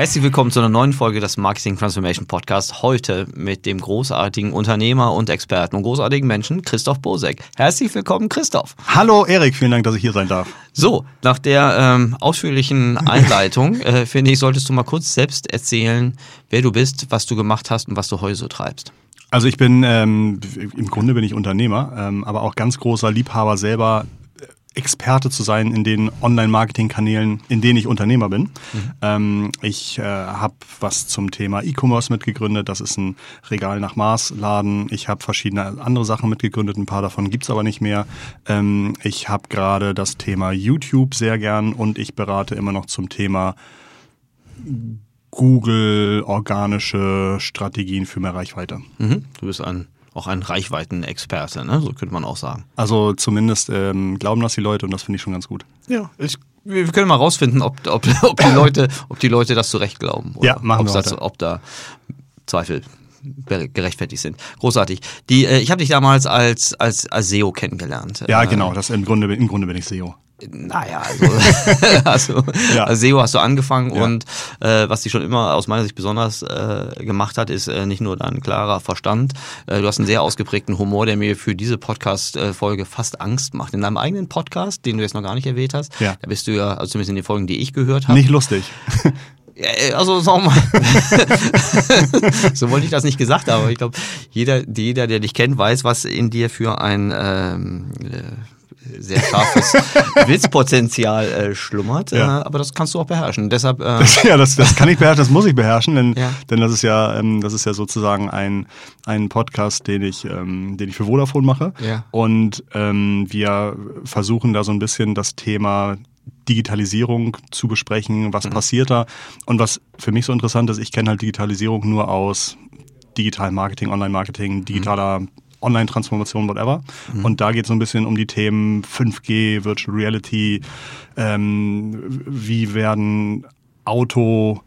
Herzlich willkommen zu einer neuen Folge des Marketing Transformation Podcast. Heute mit dem großartigen Unternehmer und Experten und großartigen Menschen Christoph Bosek. Herzlich willkommen, Christoph. Hallo Erik, vielen Dank, dass ich hier sein darf. So, nach der ähm, ausführlichen Einleitung, äh, finde ich, solltest du mal kurz selbst erzählen, wer du bist, was du gemacht hast und was du heute so treibst. Also ich bin, ähm, im Grunde bin ich Unternehmer, ähm, aber auch ganz großer Liebhaber selber Experte zu sein in den Online-Marketing-Kanälen, in denen ich Unternehmer bin. Mhm. Ähm, ich äh, habe was zum Thema E-Commerce mitgegründet. Das ist ein Regal nach Maß-Laden. Ich habe verschiedene andere Sachen mitgegründet. Ein paar davon gibt's aber nicht mehr. Ähm, ich habe gerade das Thema YouTube sehr gern und ich berate immer noch zum Thema Google organische Strategien für mehr Reichweite. Mhm. Du bist ein auch ein Reichweitenexperte, ne? so könnte man auch sagen. Also zumindest ähm, glauben das die Leute und das finde ich schon ganz gut. Ja, ich, wir können mal rausfinden, ob, ob, ob, die, Leute, ob die Leute das zurecht glauben. Oder ja, machen wir das, Ob da Zweifel gerechtfertigt sind. Großartig. Die, äh, ich habe dich damals als, als, als SEO kennengelernt. Ja, genau. Das im Grunde, im Grunde bin ich SEO. Naja, also, also ja. als SEO hast du angefangen ja. und äh, was dich schon immer aus meiner Sicht besonders äh, gemacht hat, ist äh, nicht nur dein klarer Verstand. Äh, du hast einen sehr ausgeprägten Humor, der mir für diese Podcast-Folge fast Angst macht. In deinem eigenen Podcast, den du jetzt noch gar nicht erwähnt hast, ja. da bist du ja, also zumindest in den Folgen, die ich gehört habe. Nicht lustig. Äh, also sagen wir mal, so wollte ich das nicht gesagt haben, aber ich glaube, jeder, jeder, der dich kennt, weiß, was in dir für ein ähm, äh, sehr scharfes Witzpotenzial äh, schlummert. Ja. Äh, aber das kannst du auch beherrschen. Deshalb, äh das, ja, das, das kann ich beherrschen, das muss ich beherrschen, denn, ja. denn das ist ja, ähm, das ist ja sozusagen ein, ein Podcast, den ich, ähm, den ich für Vodafone mache. Ja. Und ähm, wir versuchen da so ein bisschen das Thema Digitalisierung zu besprechen, was mhm. passiert da. Und was für mich so interessant ist, ich kenne halt Digitalisierung nur aus Digital Marketing, Online-Marketing, digitaler mhm. Online-Transformation, whatever. Mhm. Und da geht es so ein bisschen um die Themen 5G, Virtual Reality, ähm, wie werden Auto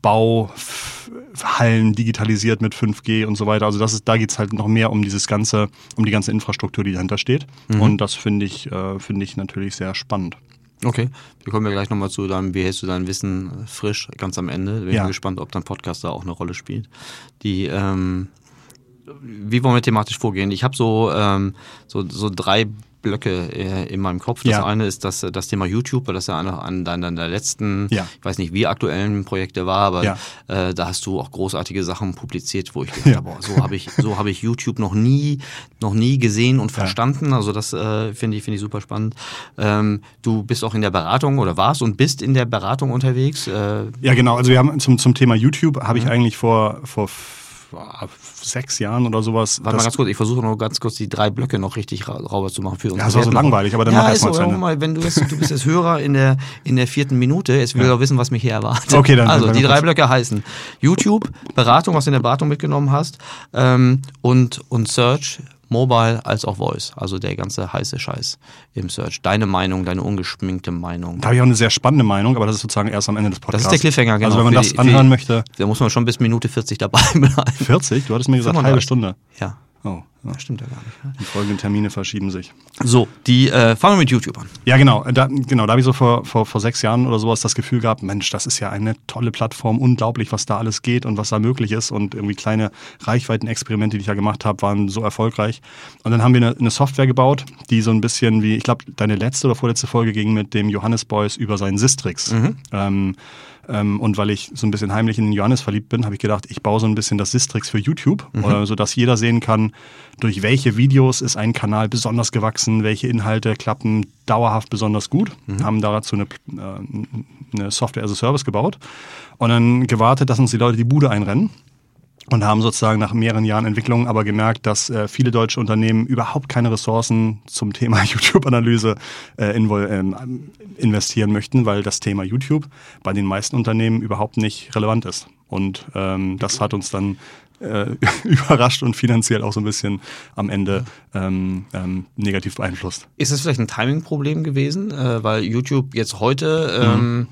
Bauhallen digitalisiert mit 5G und so weiter. Also das ist, da geht es halt noch mehr um dieses ganze, um die ganze Infrastruktur, die dahinter steht. Mhm. Und das finde ich, äh, finde ich natürlich sehr spannend. Okay, wir kommen ja gleich nochmal zu deinem, wie hältst du dein Wissen frisch, ganz am Ende. Bin ja. gespannt, ob dein Podcast da auch eine Rolle spielt. Die, ähm, wie wollen wir thematisch vorgehen? Ich habe so, ähm, so, so drei Blöcke äh, in meinem Kopf. Das ja. eine ist das, das Thema YouTube, weil das ja einer an deiner der letzten, ja. ich weiß nicht, wie aktuellen Projekte war, aber ja. äh, da hast du auch großartige Sachen publiziert, wo ich gedacht habe, so habe ich, so habe ich YouTube noch nie, noch nie gesehen und verstanden. Also das äh, finde ich, finde ich super spannend. Ähm, du bist auch in der Beratung oder warst und bist in der Beratung unterwegs. Äh, ja, genau. Also wir haben zum, zum Thema YouTube habe ich eigentlich vor, vor sechs Jahren oder sowas. Warte mal ganz kurz, ich versuche noch ganz kurz die drei Blöcke noch richtig rauber zu machen für uns. Ja, das war so langweilig, aber dann ja, mach erst mal, mal wenn du jetzt, du bist jetzt Hörer in der, in der vierten Minute, jetzt will ja. wissen, was mich hier erwartet. Okay, dann. Also, dann die drei Blöcke heißen YouTube, Beratung, was du in der Beratung mitgenommen hast, ähm, und, und Search, Mobile als auch Voice. Also der ganze heiße Scheiß im Search. Deine Meinung, deine ungeschminkte Meinung. Da habe ich auch eine sehr spannende Meinung, aber das ist sozusagen erst am Ende des Podcasts. Das ist der Cliffhanger, genau. Also wenn man das die, anhören möchte. Da muss man schon bis Minute 40 dabei bleiben. 40? Du hattest mir gesagt, eine halbe Stunde. Ja. Oh, ja. Das stimmt ja gar nicht. Ne? Die folgenden Termine verschieben sich. So, die äh, fangen wir mit YouTube an. Ja, genau. Da, genau, da habe ich so vor, vor, vor sechs Jahren oder sowas das Gefühl gehabt, Mensch, das ist ja eine tolle Plattform, unglaublich, was da alles geht und was da möglich ist. Und irgendwie kleine Reichweitenexperimente, die ich ja gemacht habe, waren so erfolgreich. Und dann haben wir eine, eine Software gebaut, die so ein bisschen wie, ich glaube, deine letzte oder vorletzte Folge ging mit dem Johannes Beuys über seinen Sistrix. Mhm. Ähm, ähm, und weil ich so ein bisschen heimlich in den Johannes verliebt bin, habe ich gedacht, ich baue so ein bisschen das Sistrix für YouTube, mhm. äh, sodass jeder sehen kann, durch welche Videos ist ein Kanal besonders gewachsen, welche Inhalte klappen dauerhaft besonders gut. Mhm. Haben dazu eine, äh, eine Software as a Service gebaut und dann gewartet, dass uns die Leute die Bude einrennen und haben sozusagen nach mehreren Jahren Entwicklung aber gemerkt, dass äh, viele deutsche Unternehmen überhaupt keine Ressourcen zum Thema YouTube-Analyse äh, äh, investieren möchten, weil das Thema YouTube bei den meisten Unternehmen überhaupt nicht relevant ist. Und ähm, das hat uns dann äh, überrascht und finanziell auch so ein bisschen am Ende ähm, ähm, negativ beeinflusst. Ist es vielleicht ein Timing-Problem gewesen, äh, weil YouTube jetzt heute ähm, mhm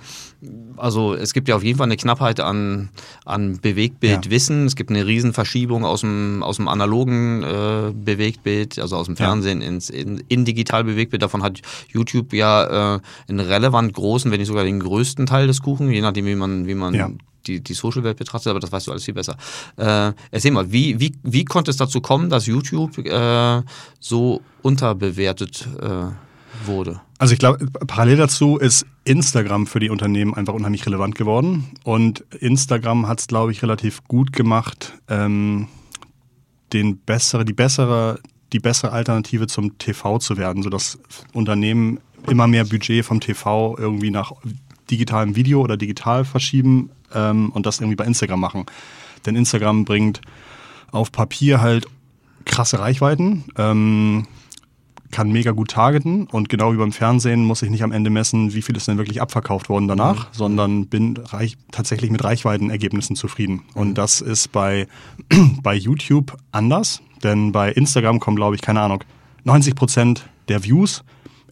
also es gibt ja auf jeden Fall eine Knappheit an, an Bewegtbildwissen. Ja. Es gibt eine Riesenverschiebung aus dem, aus dem analogen äh, Bewegtbild, also aus dem Fernsehen ja. ins in, in digital Bewegtbild. Davon hat YouTube ja äh, einen relevant großen, wenn nicht sogar den größten Teil des Kuchen, je nachdem, wie man, wie man ja. die, die Social-Welt betrachtet, aber das weißt du alles viel besser. Äh, erzähl mal, wie, wie, wie konnte es dazu kommen, dass YouTube äh, so unterbewertet äh, wurde? Also ich glaube, parallel dazu ist Instagram für die Unternehmen einfach unheimlich relevant geworden. Und Instagram hat es, glaube ich, relativ gut gemacht, ähm, den bessere, die bessere, die bessere Alternative zum TV zu werden, sodass Unternehmen immer mehr Budget vom TV irgendwie nach digitalem Video oder digital verschieben ähm, und das irgendwie bei Instagram machen. Denn Instagram bringt auf Papier halt krasse Reichweiten. Ähm, kann mega gut targeten und genau wie beim Fernsehen muss ich nicht am Ende messen, wie viel ist denn wirklich abverkauft worden danach, mhm. sondern bin reich, tatsächlich mit Reichweitenergebnissen zufrieden. Mhm. Und das ist bei, bei YouTube anders, denn bei Instagram kommen, glaube ich, keine Ahnung, 90 Prozent der Views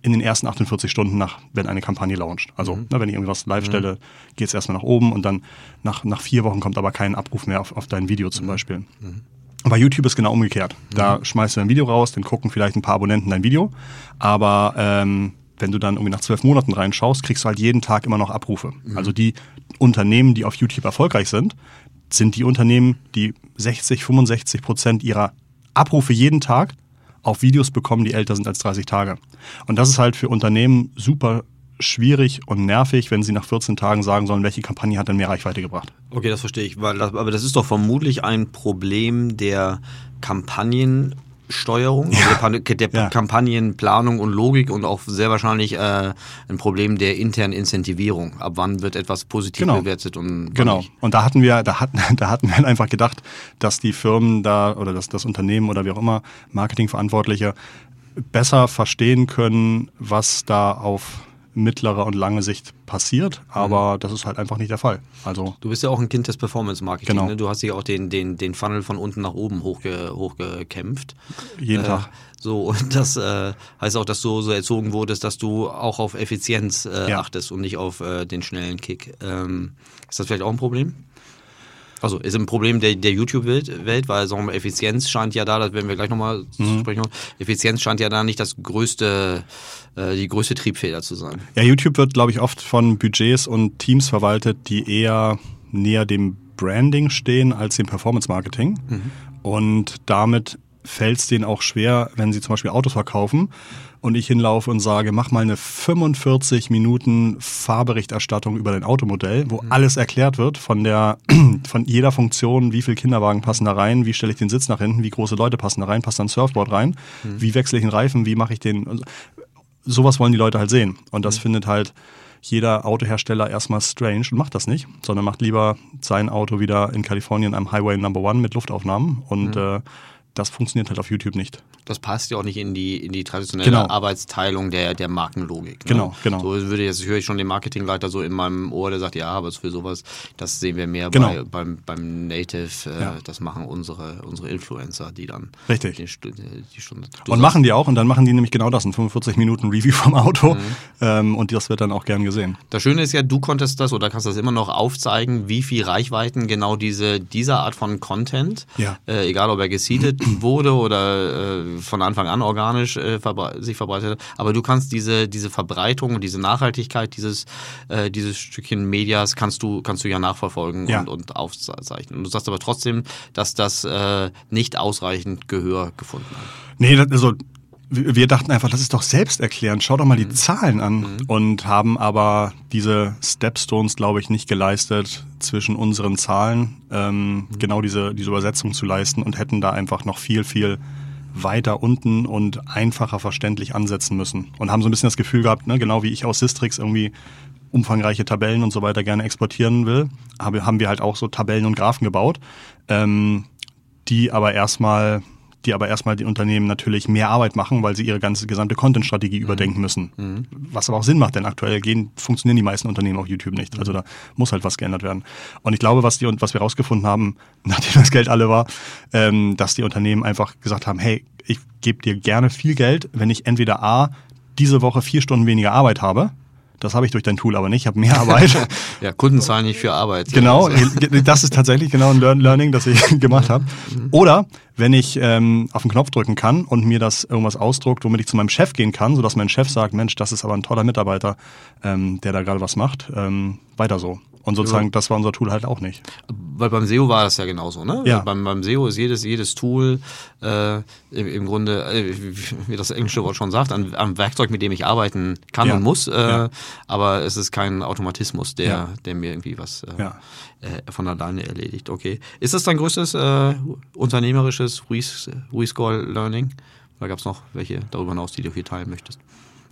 in den ersten 48 Stunden nach, wenn eine Kampagne launcht. Also, mhm. ne, wenn ich irgendwas live mhm. stelle, geht es erstmal nach oben und dann nach, nach vier Wochen kommt aber kein Abruf mehr auf, auf dein Video zum mhm. Beispiel. Bei YouTube ist genau umgekehrt. Da mhm. schmeißt du ein Video raus, dann gucken vielleicht ein paar Abonnenten dein Video. Aber ähm, wenn du dann irgendwie nach zwölf Monaten reinschaust, kriegst du halt jeden Tag immer noch Abrufe. Mhm. Also die Unternehmen, die auf YouTube erfolgreich sind, sind die Unternehmen, die 60, 65 Prozent ihrer Abrufe jeden Tag auf Videos bekommen, die älter sind als 30 Tage. Und das ist halt für Unternehmen super schwierig und nervig, wenn sie nach 14 Tagen sagen sollen, welche Kampagne hat denn mehr Reichweite gebracht. Okay, das verstehe ich. Weil das, aber das ist doch vermutlich ein Problem der Kampagnensteuerung, ja. der, der ja. Kampagnenplanung und Logik und auch sehr wahrscheinlich äh, ein Problem der internen Incentivierung. Ab wann wird etwas positiv genau. bewertet und genau. Nicht. Und da hatten wir, da hatten, da hatten wir einfach gedacht, dass die Firmen da oder das, das Unternehmen oder wie auch immer Marketingverantwortliche besser verstehen können, was da auf mittlere und lange Sicht passiert, aber mhm. das ist halt einfach nicht der Fall. Also du bist ja auch ein Kind des Performance-Marketing. Genau. Ne? Du hast dich auch den, den, den Funnel von unten nach oben hochge, hochgekämpft. Jeden äh, Tag. So, und das äh, heißt auch, dass du so erzogen wurdest, dass du auch auf Effizienz äh, ja. achtest und nicht auf äh, den schnellen Kick. Ähm, ist das vielleicht auch ein Problem? Also ist ein Problem der, der YouTube-Welt, weil sagen wir, Effizienz scheint ja da, das werden wir gleich nochmal mhm. sprechen, Effizienz scheint ja da nicht das größte, äh, die größte Triebfeder zu sein. Ja, YouTube wird, glaube ich, oft von Budgets und Teams verwaltet, die eher näher dem Branding stehen als dem Performance-Marketing. Mhm. Und damit fällt es denen auch schwer, wenn sie zum Beispiel Autos verkaufen und ich hinlaufe und sage, mach mal eine 45 Minuten Fahrberichterstattung über dein Automodell, wo mhm. alles erklärt wird von der, von jeder Funktion, wie viele Kinderwagen passen da rein, wie stelle ich den Sitz nach hinten, wie große Leute passen da rein, passt da ein Surfboard rein, mhm. wie wechsle ich den Reifen, wie mache ich den, also, sowas wollen die Leute halt sehen. Und das mhm. findet halt jeder Autohersteller erstmal strange und macht das nicht, sondern macht lieber sein Auto wieder in Kalifornien am Highway Number One mit Luftaufnahmen und mhm. äh, das funktioniert halt auf YouTube nicht. Das passt ja auch nicht in die, in die traditionelle genau. Arbeitsteilung der, der Markenlogik. Ne? Genau, genau. So würde jetzt, höre ich schon den Marketingleiter so in meinem Ohr, der sagt, ja, aber für sowas, das sehen wir mehr genau. bei, beim, beim Native, äh, ja. das machen unsere, unsere Influencer, die dann Richtig. Die, die Stunde. Du und machen die auch und dann machen die nämlich genau das, ein 45 Minuten Review vom Auto mhm. ähm, und das wird dann auch gern gesehen. Das Schöne ist ja, du konntest das oder kannst das immer noch aufzeigen, wie viel Reichweiten genau diese, dieser Art von Content, ja. äh, egal ob er gesiedet wurde oder äh, von Anfang an organisch äh, verbre sich verbreitet hat. Aber du kannst diese, diese Verbreitung und diese Nachhaltigkeit dieses, äh, dieses Stückchen Medias kannst du, kannst du ja nachverfolgen ja. Und, und aufzeichnen. Und du sagst aber trotzdem, dass das äh, nicht ausreichend Gehör gefunden hat. Nee, also wir dachten einfach, das ist doch selbsterklärend. Schau doch mal die mhm. Zahlen an. Mhm. Und haben aber diese Stepstones, glaube ich, nicht geleistet, zwischen unseren Zahlen ähm, mhm. genau diese, diese Übersetzung zu leisten und hätten da einfach noch viel, viel weiter unten und einfacher verständlich ansetzen müssen. Und haben so ein bisschen das Gefühl gehabt, ne, genau wie ich aus Sistrix irgendwie umfangreiche Tabellen und so weiter gerne exportieren will, haben wir halt auch so Tabellen und Graphen gebaut, ähm, die aber erstmal die aber erstmal die Unternehmen natürlich mehr Arbeit machen, weil sie ihre ganze gesamte Content-Strategie mhm. überdenken müssen. Mhm. Was aber auch Sinn macht, denn aktuell gehen, funktionieren die meisten Unternehmen auf YouTube nicht. Also da muss halt was geändert werden. Und ich glaube, was, die, was wir rausgefunden haben, nachdem das Geld alle war, ähm, dass die Unternehmen einfach gesagt haben, hey, ich gebe dir gerne viel Geld, wenn ich entweder A, diese Woche vier Stunden weniger Arbeit habe, das habe ich durch dein Tool aber nicht. Ich habe mehr Arbeit. ja, Kunden zahlen nicht für Arbeit. Genau, also. das ist tatsächlich genau ein Learning, das ich gemacht habe. Mhm. Oder wenn ich ähm, auf den Knopf drücken kann und mir das irgendwas ausdruckt, womit ich zu meinem Chef gehen kann, sodass mein Chef sagt, Mensch, das ist aber ein toller Mitarbeiter, ähm, der da gerade was macht, ähm, weiter so. Und sozusagen, ja. das war unser Tool halt auch nicht. Weil beim SEO war das ja genauso, ne? Ja. Beim, beim SEO ist jedes, jedes Tool äh, im, im Grunde, äh, wie das englische Wort schon sagt, ein, ein Werkzeug, mit dem ich arbeiten kann ja. und muss. Äh, ja. Aber es ist kein Automatismus, der, der mir irgendwie was äh, äh, von alleine erledigt. Okay. Ist das dein größtes äh, unternehmerisches Rescore Learning? Oder gab es noch welche darüber hinaus, die du hier teilen möchtest?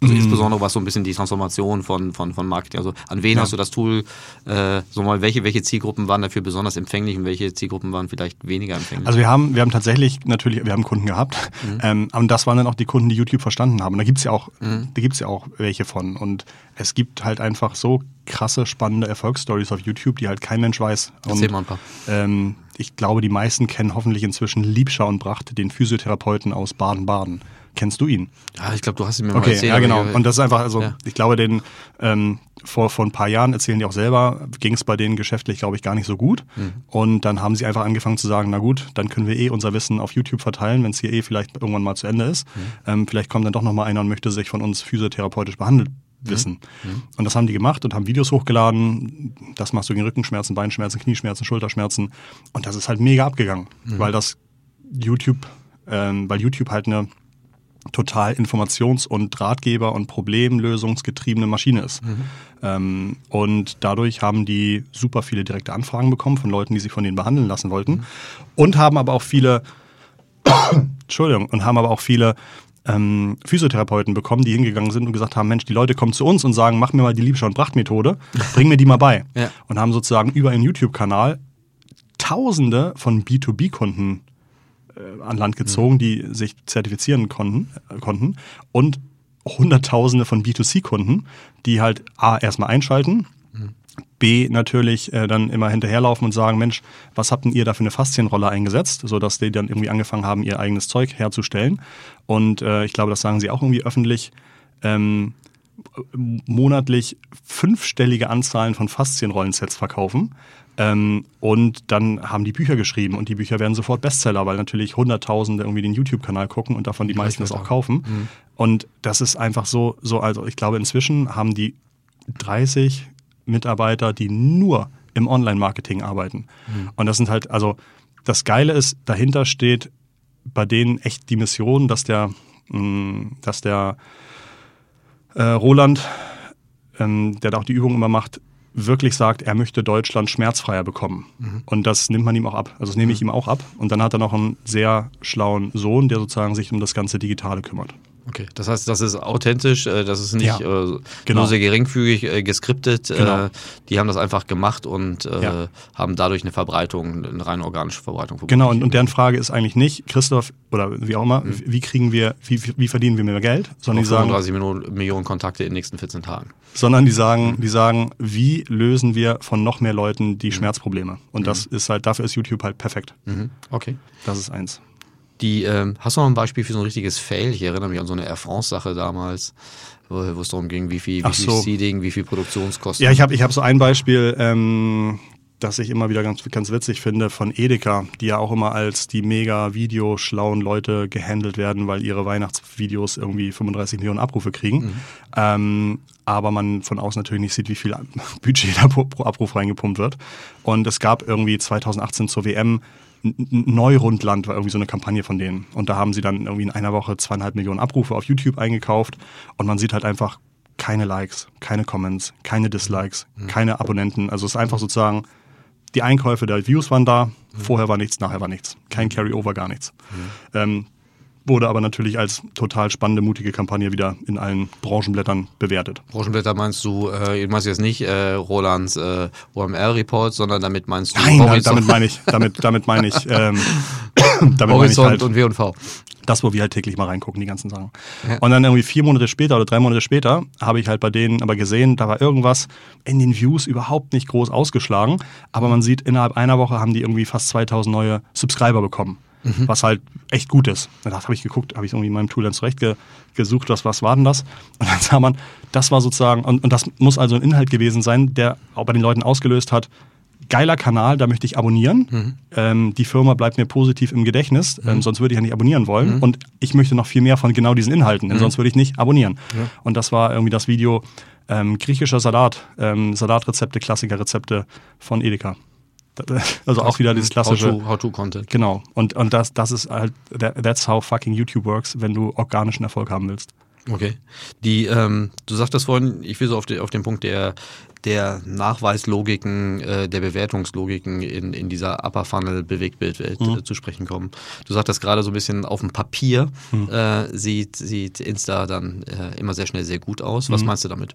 Also mhm. insbesondere was so ein bisschen die Transformation von, von, von Marketing. Also an wen ja. hast du das Tool, äh, so mal, welche, welche Zielgruppen waren dafür besonders empfänglich und welche Zielgruppen waren vielleicht weniger empfänglich? Also wir haben, wir haben tatsächlich natürlich, wir haben Kunden gehabt. Mhm. Ähm, und das waren dann auch die Kunden, die YouTube verstanden haben. Und da gibt's ja auch, mhm. da gibt's ja auch welche von. Und es gibt halt einfach so krasse, spannende Erfolgsstories auf YouTube, die halt kein Mensch weiß. Erzähl mal ein paar. Ähm, ich glaube, die meisten kennen hoffentlich inzwischen Liebscher und Bracht, den Physiotherapeuten aus Baden-Baden. Kennst du ihn? Ja, ich glaube, du hast ihn mir okay, mal erzählt. Ja, genau. Und das ist einfach, also ja. ich glaube, den ähm, vor, vor ein paar Jahren erzählen die auch selber, ging es bei denen geschäftlich, glaube ich, gar nicht so gut. Mhm. Und dann haben sie einfach angefangen zu sagen, na gut, dann können wir eh unser Wissen auf YouTube verteilen, wenn es hier eh vielleicht irgendwann mal zu Ende ist. Mhm. Ähm, vielleicht kommt dann doch nochmal einer und möchte sich von uns physiotherapeutisch behandelt mhm. wissen. Mhm. Und das haben die gemacht und haben Videos hochgeladen. Das machst du gegen Rückenschmerzen, Beinschmerzen, Knieschmerzen, Schulterschmerzen. Und das ist halt mega abgegangen, mhm. weil das YouTube, ähm, weil YouTube halt eine total informations- und Ratgeber- und problemlösungsgetriebene Maschine ist. Mhm. Ähm, und dadurch haben die super viele direkte Anfragen bekommen von Leuten, die sich von denen behandeln lassen wollten. Mhm. Und haben aber auch viele, Entschuldigung, und haben aber auch viele ähm, Physiotherapeuten bekommen, die hingegangen sind und gesagt haben, Mensch, die Leute kommen zu uns und sagen, mach mir mal die Liebscher- und Pracht-Methode, bring mir die mal bei. Ja. Und haben sozusagen über einen YouTube-Kanal Tausende von B2B-Kunden äh, an Land gezogen, mhm. die sich zertifizieren konnten, äh, konnten und Hunderttausende von B2C-Kunden, die halt A erstmal einschalten, mhm. B natürlich äh, dann immer hinterherlaufen und sagen, Mensch, was habt denn ihr da für eine Faszienrolle eingesetzt, sodass die dann irgendwie angefangen haben, ihr eigenes Zeug herzustellen. Und äh, ich glaube, das sagen sie auch irgendwie öffentlich. Ähm, monatlich fünfstellige Anzahlen von Faszienrollensets verkaufen. Ähm, und dann haben die Bücher geschrieben und die Bücher werden sofort Bestseller, weil natürlich Hunderttausende irgendwie den YouTube-Kanal gucken und davon die meisten das auch kaufen. Mhm. Und das ist einfach so, so, also ich glaube, inzwischen haben die 30 Mitarbeiter, die nur im Online-Marketing arbeiten. Mhm. Und das sind halt, also das Geile ist, dahinter steht bei denen echt die Mission, dass der, mh, mm, dass der äh, Roland, ähm, der da auch die Übung immer macht, wirklich sagt, er möchte Deutschland schmerzfreier bekommen. Mhm. Und das nimmt man ihm auch ab. Also das nehme ich mhm. ihm auch ab. Und dann hat er noch einen sehr schlauen Sohn, der sozusagen sich um das ganze Digitale kümmert. Okay, das heißt, das ist authentisch, äh, das ist nicht ja, äh, genau. nur sehr geringfügig äh, geskriptet. Genau. Die haben das einfach gemacht und ja. haben dadurch eine Verbreitung, eine rein organische Verbreitung. Genau, und, und deren Frage ist eigentlich nicht, Christoph, oder wie auch immer, mhm. wie kriegen wir, wie, wie verdienen wir mehr Geld? Sondern die sagen, 35 Millionen, Millionen Kontakte in den nächsten 14 Tagen. Sondern die sagen, mhm. die sagen, wie lösen wir von noch mehr Leuten die mhm. Schmerzprobleme? Und mhm. das ist halt, dafür ist YouTube halt perfekt. Mhm. Okay. Das ist eins. Die, ähm, hast du noch ein Beispiel für so ein richtiges Fail? Ich erinnere mich an so eine Air France-Sache damals, wo, wo, es darum ging, wie viel, wie viel Seeding, wie viel Produktionskosten. Ja, ich habe ich hab so ein Beispiel, ähm, das ich immer wieder ganz, ganz witzig finde, von Edeka, die ja auch immer als die mega videoschlauen Leute gehandelt werden, weil ihre Weihnachtsvideos irgendwie 35 Millionen Abrufe kriegen. Mhm. Ähm, aber man von außen natürlich nicht sieht, wie viel Budget da pro, pro Abruf reingepumpt wird. Und es gab irgendwie 2018 zur WM Neurundland war irgendwie so eine Kampagne von denen. Und da haben sie dann irgendwie in einer Woche zweieinhalb Millionen Abrufe auf YouTube eingekauft. Und man sieht halt einfach keine Likes, keine Comments, keine Dislikes, mhm. keine Abonnenten. Also es ist einfach sozusagen, die Einkäufe der Views waren da, mhm. vorher war nichts, nachher war nichts. Kein Carryover, gar nichts. Mhm. Ähm, wurde aber natürlich als total spannende, mutige Kampagne wieder in allen Branchenblättern bewertet. Branchenblätter meinst du, äh, meinst jetzt nicht äh, Rolands äh, OMR-Report, sondern damit meinst du Nein, Horizont. damit meine ich, damit, damit meine ich ähm, Horizont halt, und W&V. Das, wo wir halt täglich mal reingucken, die ganzen Sachen. Ja. Und dann irgendwie vier Monate später oder drei Monate später habe ich halt bei denen aber gesehen, da war irgendwas in den Views überhaupt nicht groß ausgeschlagen. Aber man sieht, innerhalb einer Woche haben die irgendwie fast 2000 neue Subscriber bekommen. Mhm. Was halt echt gut ist. Da habe ich geguckt, habe ich irgendwie in meinem Tool dann zurecht ge gesucht, was, was war denn das? Und dann sah man, das war sozusagen, und, und das muss also ein Inhalt gewesen sein, der auch bei den Leuten ausgelöst hat, geiler Kanal, da möchte ich abonnieren. Mhm. Ähm, die Firma bleibt mir positiv im Gedächtnis, ähm, mhm. sonst würde ich ja nicht abonnieren wollen. Mhm. Und ich möchte noch viel mehr von genau diesen Inhalten, denn mhm. sonst würde ich nicht abonnieren. Ja. Und das war irgendwie das Video ähm, griechischer Salat, ähm, Salatrezepte, Klassikerrezepte von Edeka. Also auch wieder dieses klassische How-to-Content. genau. Und, und das, das ist halt, that's how fucking YouTube works, wenn du organischen Erfolg haben willst. Okay. Die, ähm, du sagtest vorhin, ich will so auf, die, auf den Punkt der, der Nachweislogiken, äh, der Bewertungslogiken in, in dieser Upper Funnel Bewegtbildwelt mhm. äh, zu sprechen kommen. Du sagtest gerade so ein bisschen auf dem Papier mhm. äh, sieht, sieht Insta dann äh, immer sehr schnell sehr gut aus. Was mhm. meinst du damit?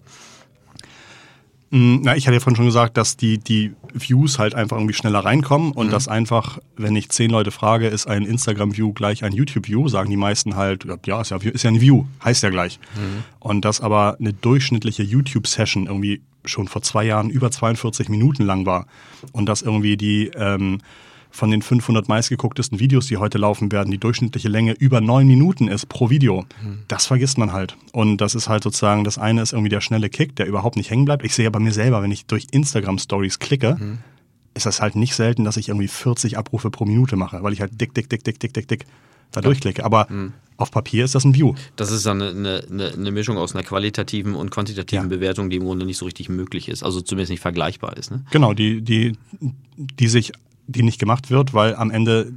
Mm, na, ich hatte ja vorhin schon gesagt, dass die, die Views halt einfach irgendwie schneller reinkommen und mhm. dass einfach, wenn ich zehn Leute frage, ist ein Instagram-View gleich ein YouTube-View, sagen die meisten halt, ja, ist ja, ist ja ein View, heißt ja gleich. Mhm. Und dass aber eine durchschnittliche YouTube-Session irgendwie schon vor zwei Jahren über 42 Minuten lang war und dass irgendwie die ähm, von den 500 meistgegucktesten Videos, die heute laufen werden, die durchschnittliche Länge über neun Minuten ist pro Video. Mhm. Das vergisst man halt. Und das ist halt sozusagen, das eine ist irgendwie der schnelle Kick, der überhaupt nicht hängen bleibt. Ich sehe ja bei mir selber, wenn ich durch Instagram Stories klicke, mhm. ist das halt nicht selten, dass ich irgendwie 40 Abrufe pro Minute mache, weil ich halt dick, dick, dick, dick, dick, dick, dick da ja. durchklicke. Aber mhm. auf Papier ist das ein View. Das ist dann eine, eine, eine Mischung aus einer qualitativen und quantitativen ja. Bewertung, die im Grunde nicht so richtig möglich ist, also zumindest nicht vergleichbar ist. Ne? Genau, die, die, die sich die nicht gemacht wird, weil am Ende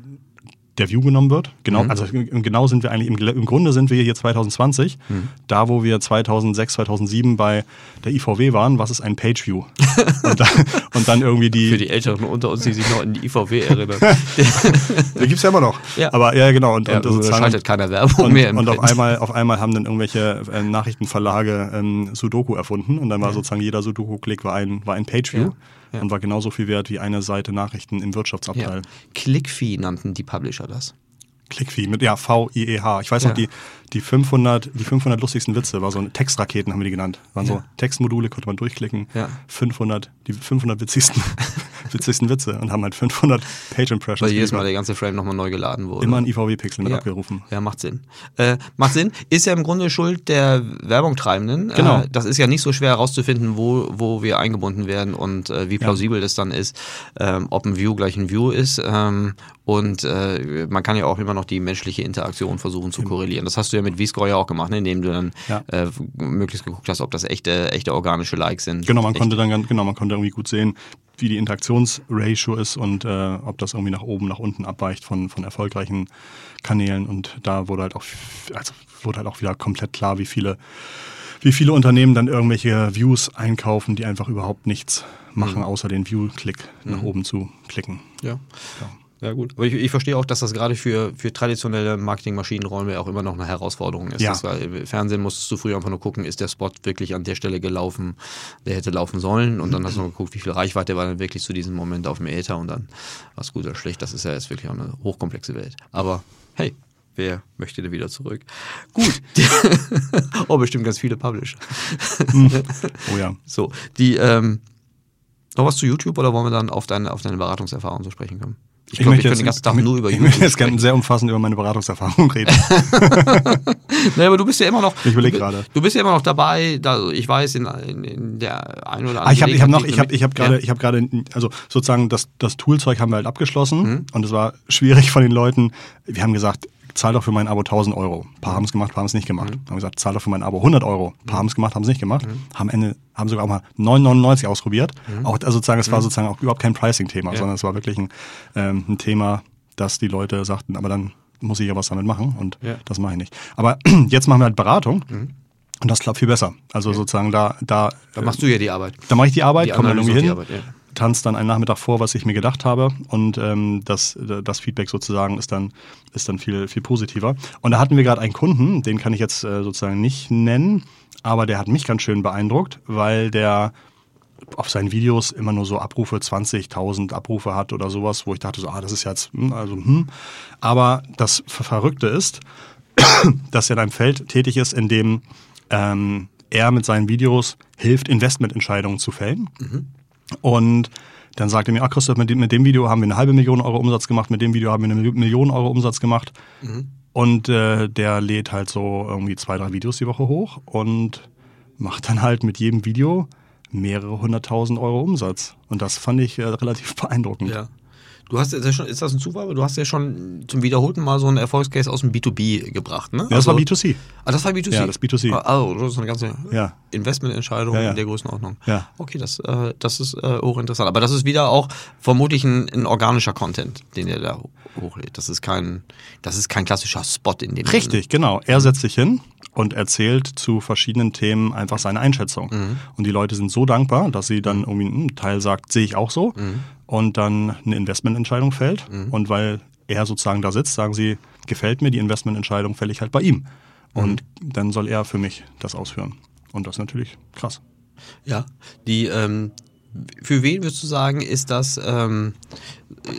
der View genommen wird. Genau, mhm. also genau sind wir eigentlich, im, im, Grunde sind wir hier 2020, mhm. da wo wir 2006, 2007 bei der IVW waren, was ist ein Page View? und, dann, und, dann, irgendwie die... Für die Älteren unter uns, die sich noch in die IVW erinnern. die gibt es ja immer noch. Ja. Aber ja, genau. Und, ja, und das schaltet keiner Werbung und, mehr. und auf einmal, auf einmal haben dann irgendwelche äh, Nachrichtenverlage ähm, Sudoku erfunden und dann war ja. sozusagen jeder Sudoku-Klick war ein, war ein Page View ja. Und war genauso viel wert wie eine Seite Nachrichten im Wirtschaftsabteil. Ja. Clickfee nannten die Publisher das. Clickfee mit ja V-I-E-H. Ich weiß ja. noch, die, die, 500, die 500 lustigsten Witze, war so Textraketen haben wir die genannt. Waren ja. so Textmodule, konnte man durchklicken. Ja. 500, die 500 witzigsten, witzigsten Witze und haben halt 500 Page Impressions. Weil jedes Mal der ganze Frame nochmal neu geladen wurde. Immer ein IVW-Pixel mit abgerufen. Ja, macht Sinn. Äh, macht Sinn. Ist ja im Grunde Schuld der Werbungtreibenden. Genau. Äh, das ist ja nicht so schwer herauszufinden, wo, wo wir eingebunden werden und äh, wie plausibel das dann ist, ähm, ob ein View gleich ein View ist. Ähm, und äh, man kann ja auch immer noch die menschliche Interaktion versuchen zu korrelieren. Das hast du ja mit V-Score ja auch gemacht, ne? indem du dann ja. äh, möglichst geguckt hast, ob das echte, echte organische Likes sind. Genau, man Echt. konnte dann ganz, genau, man konnte irgendwie gut sehen, wie die Interaktionsratio ist und äh, ob das irgendwie nach oben, nach unten abweicht von, von erfolgreichen Kanälen. Und da wurde halt auch, also wurde halt auch wieder komplett klar, wie viele, wie viele Unternehmen dann irgendwelche Views einkaufen, die einfach überhaupt nichts machen, mhm. außer den View-Klick mhm. nach oben zu klicken. Ja. ja. Ja, gut. Aber ich, ich, verstehe auch, dass das gerade für, für traditionelle Marketingmaschinenräume auch immer noch eine Herausforderung ist. Ja. Das Fernsehen musstest du früher einfach nur gucken, ist der Spot wirklich an der Stelle gelaufen, der hätte laufen sollen. Und dann hast du noch geguckt, wie viel Reichweite war dann wirklich zu diesem Moment auf dem Äther und dann war es gut oder schlecht. Das ist ja jetzt wirklich auch eine hochkomplexe Welt. Aber hey, wer möchte denn wieder zurück? Gut. oh, bestimmt ganz viele Publisher. oh ja. So, die, ähm, noch was zu YouTube oder wollen wir dann auf deine, auf deine Beratungserfahrung zu sprechen kommen? Ich, ich glaube, ich könnte den ganzen Tag nur über YouTube Ich möchte jetzt gerne sehr umfassend über meine Beratungserfahrung reden. naja, aber du bist ja immer noch. Ich überlege gerade. Du bist ja immer noch dabei, da, ich weiß, in, in, in der ein oder anderen. Ah, ich habe hab noch, ich habe ich hab gerade, ich habe gerade, also sozusagen das, das Toolzeug haben wir halt abgeschlossen mhm. und es war schwierig von den Leuten. Wir haben gesagt, zahl doch für mein Abo 1000 Euro. Ein paar mhm. haben es gemacht, paar haben es nicht gemacht. Mhm. Haben gesagt, zahl doch für mein Abo 100 Euro. Ein paar mhm. haben es gemacht, haben es nicht gemacht. Mhm. Haben Ende, haben sogar auch mal 9,99 ausprobiert. Mhm. Auch, also sozusagen, es war sozusagen auch überhaupt kein Pricing-Thema, ja. sondern es war wirklich ein, ähm, ein Thema, dass die Leute sagten, aber dann muss ich ja was damit machen und ja. das mache ich nicht. Aber jetzt machen wir halt Beratung. Und das klappt viel besser. Also ja. sozusagen da, da. Da machst du ja die Arbeit. Da mache ich die Arbeit, komme dann irgendwie hin. Arbeit, ja tanzt dann einen Nachmittag vor, was ich mir gedacht habe und ähm, das, das Feedback sozusagen ist dann, ist dann viel, viel positiver. Und da hatten wir gerade einen Kunden, den kann ich jetzt äh, sozusagen nicht nennen, aber der hat mich ganz schön beeindruckt, weil der auf seinen Videos immer nur so Abrufe, 20.000 Abrufe hat oder sowas, wo ich dachte so, ah, das ist jetzt, hm, also hm. Aber das Verrückte ist, dass er in einem Feld tätig ist, in dem ähm, er mit seinen Videos hilft, Investmententscheidungen zu fällen. Mhm. Und dann sagt er mir, ach Christoph, mit dem, mit dem, Video haben wir eine halbe Million Euro Umsatz gemacht, mit dem Video haben wir eine Million Euro Umsatz gemacht. Mhm. Und äh, der lädt halt so irgendwie zwei, drei Videos die Woche hoch und macht dann halt mit jedem Video mehrere hunderttausend Euro Umsatz. Und das fand ich äh, relativ beeindruckend. Ja. Du hast ja schon, ist das ein Zufall? Du hast ja schon zum wiederholten Mal so einen Erfolgscase aus dem B2B gebracht, ne? Ja, das also, war B2C. Ah, das war B2C? Ja, das B2C. Also, das ist eine ganze ja. Investmententscheidung ja, ja. in der Größenordnung. Ja. Okay, das, äh, das ist äh, hochinteressant. Aber das ist wieder auch vermutlich ein, ein organischer Content, den er da hochlädt. Das ist kein, das ist kein klassischer Spot in dem Richtig, Sinne. genau. Er setzt sich hin und erzählt zu verschiedenen Themen einfach seine Einschätzung. Mhm. Und die Leute sind so dankbar, dass sie dann irgendwie einen Teil sagt, sehe ich auch so. Mhm. Und dann eine Investmententscheidung fällt. Mhm. Und weil er sozusagen da sitzt, sagen sie, gefällt mir die Investmententscheidung, fälle ich halt bei ihm. Und mhm. dann soll er für mich das ausführen. Und das ist natürlich krass. Ja, die, ähm, für wen würdest du sagen, ist das, ähm,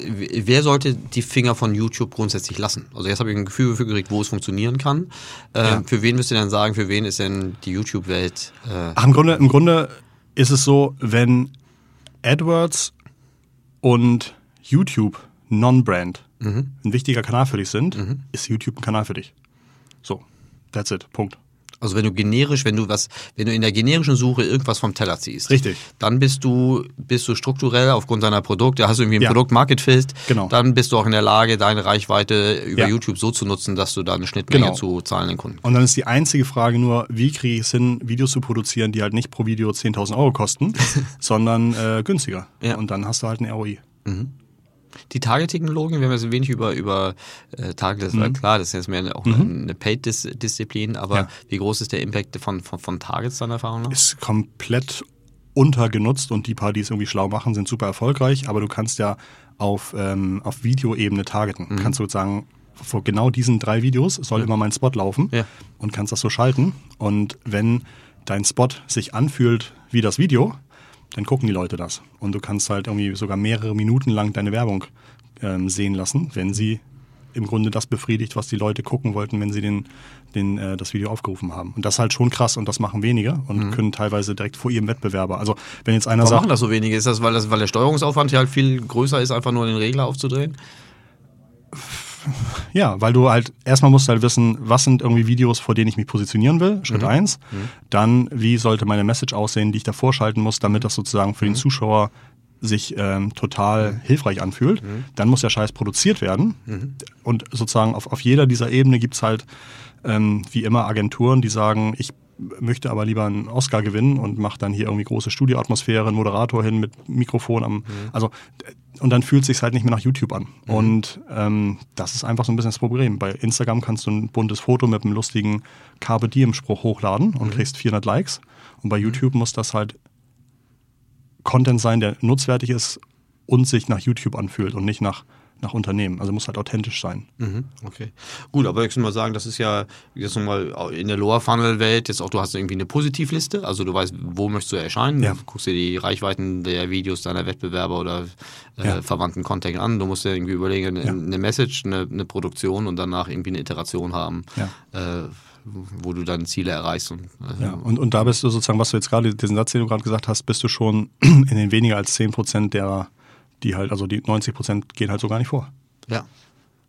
wer sollte die Finger von YouTube grundsätzlich lassen? Also jetzt habe ich ein Gefühl dafür gekriegt, wo es funktionieren kann. Ähm, ja. Für wen müsst ihr denn sagen, für wen ist denn die YouTube-Welt? Äh Ach, im Grunde, im Grunde ist es so, wenn AdWords und YouTube Non-Brand mhm. ein wichtiger Kanal für dich sind, mhm. ist YouTube ein Kanal für dich. So, that's it, Punkt. Also wenn du generisch, wenn du was, wenn du in der generischen Suche irgendwas vom Teller ziehst, richtig, dann bist du bist du strukturell aufgrund deiner Produkte, hast du irgendwie ein ja. Produkt Market Fit, genau. dann bist du auch in der Lage, deine Reichweite über ja. YouTube so zu nutzen, dass du da eine Schnittmenge genau. zu zahlenden Kunden. Und dann ist die einzige Frage nur, wie kriege ich es hin, Videos zu produzieren, die halt nicht pro Video 10.000 Euro kosten, sondern äh, günstiger. Ja. Und dann hast du halt ein ROI. Mhm. Die Targeting-Logik, wir haben jetzt wenig über, über äh, Target, das mhm. klar, das ist jetzt mehr auch mhm. eine Paid-Disziplin, aber ja. wie groß ist der Impact von, von, von Targets deiner Erfahrung nach? Ist komplett untergenutzt und die paar, die es irgendwie schlau machen, sind super erfolgreich, aber du kannst ja auf, ähm, auf Videoebene targeten. Mhm. Kannst sozusagen vor genau diesen drei Videos soll immer mein Spot laufen ja. und kannst das so schalten. Und wenn dein Spot sich anfühlt wie das Video, dann gucken die Leute das. Und du kannst halt irgendwie sogar mehrere Minuten lang deine Werbung ähm, sehen lassen, wenn sie im Grunde das befriedigt, was die Leute gucken wollten, wenn sie den, den, äh, das Video aufgerufen haben. Und das ist halt schon krass und das machen wenige und mhm. können teilweise direkt vor ihrem Wettbewerber. Also wenn jetzt einer Warum sagt. machen das so wenige? Ist das, weil, das, weil der Steuerungsaufwand hier halt viel größer ist, einfach nur den Regler aufzudrehen? Ja, weil du halt, erstmal musst du halt wissen, was sind irgendwie Videos, vor denen ich mich positionieren will, Schritt mhm. eins. Mhm. Dann, wie sollte meine Message aussehen, die ich davor schalten muss, damit das sozusagen für mhm. den Zuschauer sich ähm, total mhm. hilfreich anfühlt. Mhm. Dann muss der Scheiß produziert werden. Mhm. Und sozusagen auf, auf jeder dieser Ebene gibt's halt ähm, wie immer Agenturen, die sagen, ich möchte aber lieber einen Oscar gewinnen und mache dann hier irgendwie große Studioatmosphäre, einen Moderator hin mit Mikrofon am. Mhm. Also und dann fühlt es sich halt nicht mehr nach YouTube an. Mhm. Und ähm, das ist einfach so ein bisschen das Problem. Bei Instagram kannst du ein buntes Foto mit einem lustigen Carpe Diem-Spruch hochladen und mhm. kriegst 400 Likes. Und bei mhm. YouTube muss das halt Content sein, der nutzwertig ist und sich nach YouTube anfühlt und nicht nach nach Unternehmen. Also muss halt authentisch sein. Mhm, okay. Gut, aber ich muss mal sagen, das ist ja jetzt nochmal in der Lower Funnel Welt jetzt auch, du hast irgendwie eine Positivliste, also du weißt, wo möchtest du erscheinen, ja. du guckst dir die Reichweiten der Videos deiner Wettbewerber oder äh, ja. verwandten Content an, du musst dir irgendwie überlegen, eine, ja. eine Message, eine, eine, Produktion und danach irgendwie eine Iteration haben. Äh, wo du deine Ziele erreichst. Und, äh, ja, und, und da bist du sozusagen, was du jetzt gerade, diesen Satz, den du gerade gesagt hast, bist du schon in den weniger als 10 Prozent der die halt, also die 90 Prozent gehen halt so gar nicht vor. Ja.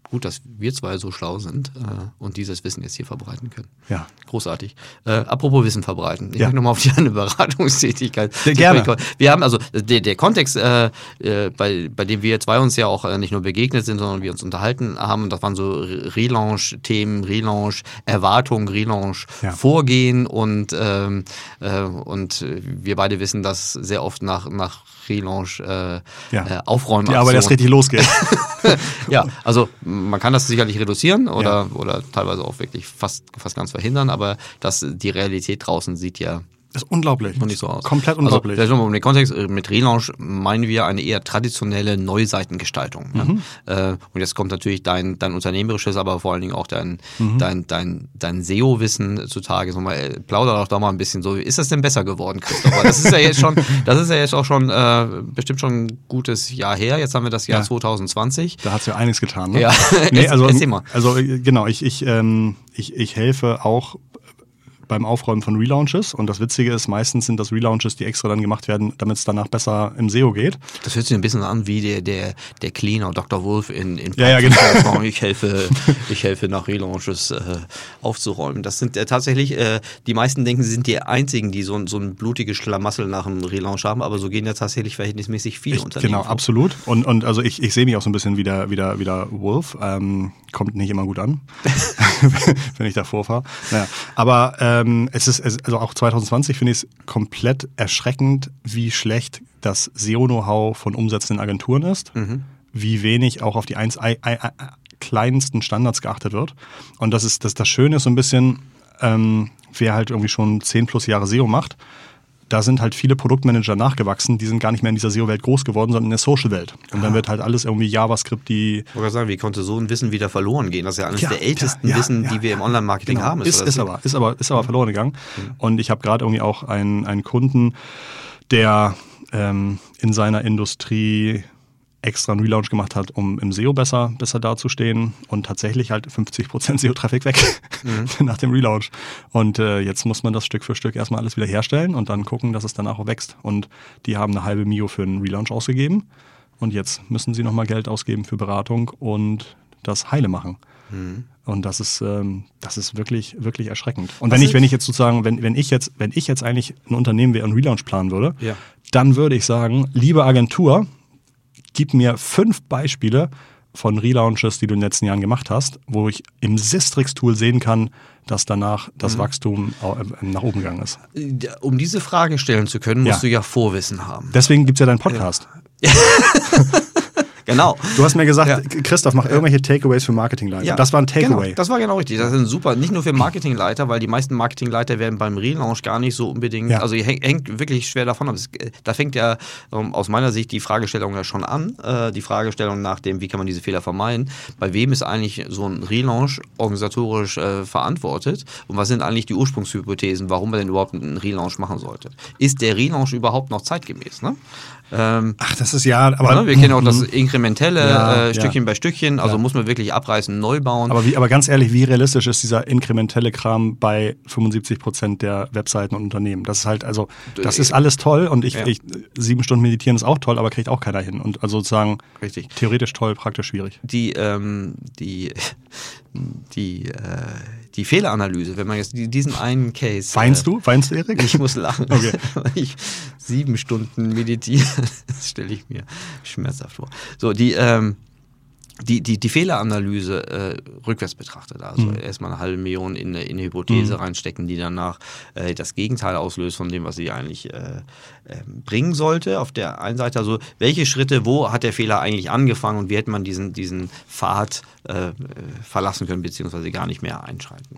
Gut, dass wir zwei so schlau sind äh, und dieses Wissen jetzt hier verbreiten können. Ja. Großartig. Äh, apropos Wissen verbreiten. Ich ja. nochmal auf die eine Beratungstätigkeit. Sehr gerne. Wir haben also der, der Kontext, äh, äh, bei, bei dem wir zwei uns ja auch äh, nicht nur begegnet sind, sondern wir uns unterhalten haben, das waren so Relaunch-Themen, Relaunch, Erwartungen, Relaunch, ja. Vorgehen und, ähm, äh, und wir beide wissen, dass sehr oft nach, nach Relaunch äh, ja. äh, aufräumen. Ja, aber das richtig losgeht. ja, also man kann das sicherlich reduzieren oder, ja. oder teilweise auch wirklich fast, fast ganz verhindern, aber das, die Realität draußen sieht ja ist unglaublich. Nicht so aus. Komplett unglaublich. Also, vielleicht nochmal um den Kontext. äh, Mit Relaunch meinen wir eine eher traditionelle Neuseitengestaltung. Mhm. Ja? Äh, und jetzt kommt natürlich dein, dein unternehmerisches, aber vor allen Dingen auch dein, Mhm. dein, dein, dein SEO-Wissen zutage. So mal, äh, plauder doch da mal ein bisschen so. Ist das denn besser geworden, Christopher? Das ist ja jetzt schon, das ist ja jetzt auch schon äh, bestimmt schon ein gutes Jahr her. Jetzt haben wir das Jahr Ja. 2020. Da hat ja einiges getan. Ne? Ja, nee, also, also genau, ich, ich, ähm, ich, ich helfe auch beim Aufräumen von Relaunches und das Witzige ist, meistens sind das Relaunches, die extra dann gemacht werden, damit es danach besser im SEO geht. Das hört sich ein bisschen an wie der, der, der Cleaner Dr. Wolf in, in Ja, ja, genau. Ich helfe, ich helfe nach Relaunches äh, aufzuräumen. Das sind äh, tatsächlich, äh, die meisten denken, sie sind die einzigen, die so, ein- so ein blutiges Schlamassel nach einem Relaunch haben, aber so gehen ja tatsächlich verhältnismäßig viele Ich, Unternehmen. genau, vor. absolut. Und, und also ich, ich sehe mich auch so ein bisschen wie der, wie der, wie der Wolf. Ähm, kommt nicht immer gut an, wenn ich davor fahre. Naja, aber ähm, es ist, also auch 2020 finde ich es komplett erschreckend, wie schlecht das SEO-Know-how von umsetzenden Agenturen ist. Wie wenig auch auf die eins, ei, ei, ei, kleinsten Standards geachtet wird. Und das ist das, das Schöne ist so ein bisschen, ähm, wer halt irgendwie schon 10 plus Jahre SEO macht, da sind halt viele Produktmanager nachgewachsen, die sind gar nicht mehr in dieser SEO-Welt groß geworden, sondern in der Social-Welt. Und dann wird halt alles irgendwie JavaScript, die Ich wollte gerade sagen, wie konnte so ein Wissen wieder verloren gehen? Das ist ja eines Ja, der ältesten ja, ja, Wissen, die wir im Online-Marketing Genau. haben. Ist, ist, so? aber, ist, aber, ist aber verloren gegangen. Und ich habe gerade irgendwie auch einen, einen Kunden, der ähm, in seiner Industrie extra einen Relaunch gemacht hat, um im SEO besser, besser dazustehen und tatsächlich halt 50% SEO-Traffic weg nach dem Relaunch. Und äh, jetzt muss man das Stück für Stück erstmal alles wieder herstellen und dann gucken, dass es danach auch wächst. Und die haben eine halbe Mio für einen Relaunch ausgegeben und jetzt müssen sie nochmal Geld ausgeben für Beratung und das heile machen. Und das ist, ähm, das ist wirklich, wirklich erschreckend. Und wenn ich, wenn ich jetzt sozusagen, wenn, wenn ich jetzt, wenn ich jetzt eigentlich ein Unternehmen wäre und einen Relaunch planen würde, Ja. dann würde ich sagen, liebe Agentur, gib mir fünf Beispiele von Relaunches, die du in den letzten Jahren gemacht hast, wo ich im Sistrix-Tool sehen kann, dass danach das Wachstum au- äh, nach oben gegangen ist. Um diese Frage stellen zu können, musst Ja. du ja Vorwissen haben. Deswegen gibt's ja deinen Podcast. Genau. Du hast mir gesagt, Ja. Christoph, mach irgendwelche Takeaways für Marketingleiter. das war ein Takeaway. Genau, das war genau richtig. Das ist ein super, nicht nur für Marketingleiter, weil die meisten Marketingleiter werden beim Relaunch gar nicht so unbedingt, Ja. also hängt, hängt wirklich schwer davon ab. Äh, Da fängt ja ähm, aus meiner Sicht die Fragestellung ja schon an, äh, die Fragestellung nach dem, wie kann man diese Fehler vermeiden. Bei wem ist eigentlich so ein Relaunch organisatorisch äh, verantwortet und was sind eigentlich die Ursprungshypothesen, warum man denn überhaupt einen Relaunch machen sollte? Ist der Relaunch überhaupt noch zeitgemäß? Ne? Ähm, Ach, das ist ja, aber ne, wir kennen auch das inkrementelle Ja, äh, Stückchen ja. bei Stückchen, also Ja. muss man wirklich abreißen, neu bauen. Aber, wie, aber ganz ehrlich, wie realistisch ist dieser inkrementelle Kram bei 75 Prozent der Webseiten und Unternehmen? Das ist halt, also, das ist alles toll und ich, ich sieben Stunden meditieren ist auch toll, aber kriegt auch keiner hin. Und also sozusagen Richtig. theoretisch toll, praktisch schwierig. die, ähm, die, die, äh, die Fehleranalyse, wenn man jetzt die- diesen einen Case. Weinst äh, du? Weinst du, Erik? Ich muss lachen. Okay. Ich sieben Stunden meditiere. Das stelle ich mir schmerzhaft vor. So, die, ähm, die, die, die Fehleranalyse äh, rückwärts betrachtet, also Mhm. erstmal eine halbe Million in eine, in eine Hypothese reinstecken, die danach äh, das Gegenteil auslöst von dem, was sie eigentlich äh, ähm, bringen sollte. Auf der einen Seite also, welche Schritte, wo hat der Fehler eigentlich angefangen und wie hätte man diesen, diesen Pfad äh, äh, verlassen können, beziehungsweise gar nicht mehr einschreiten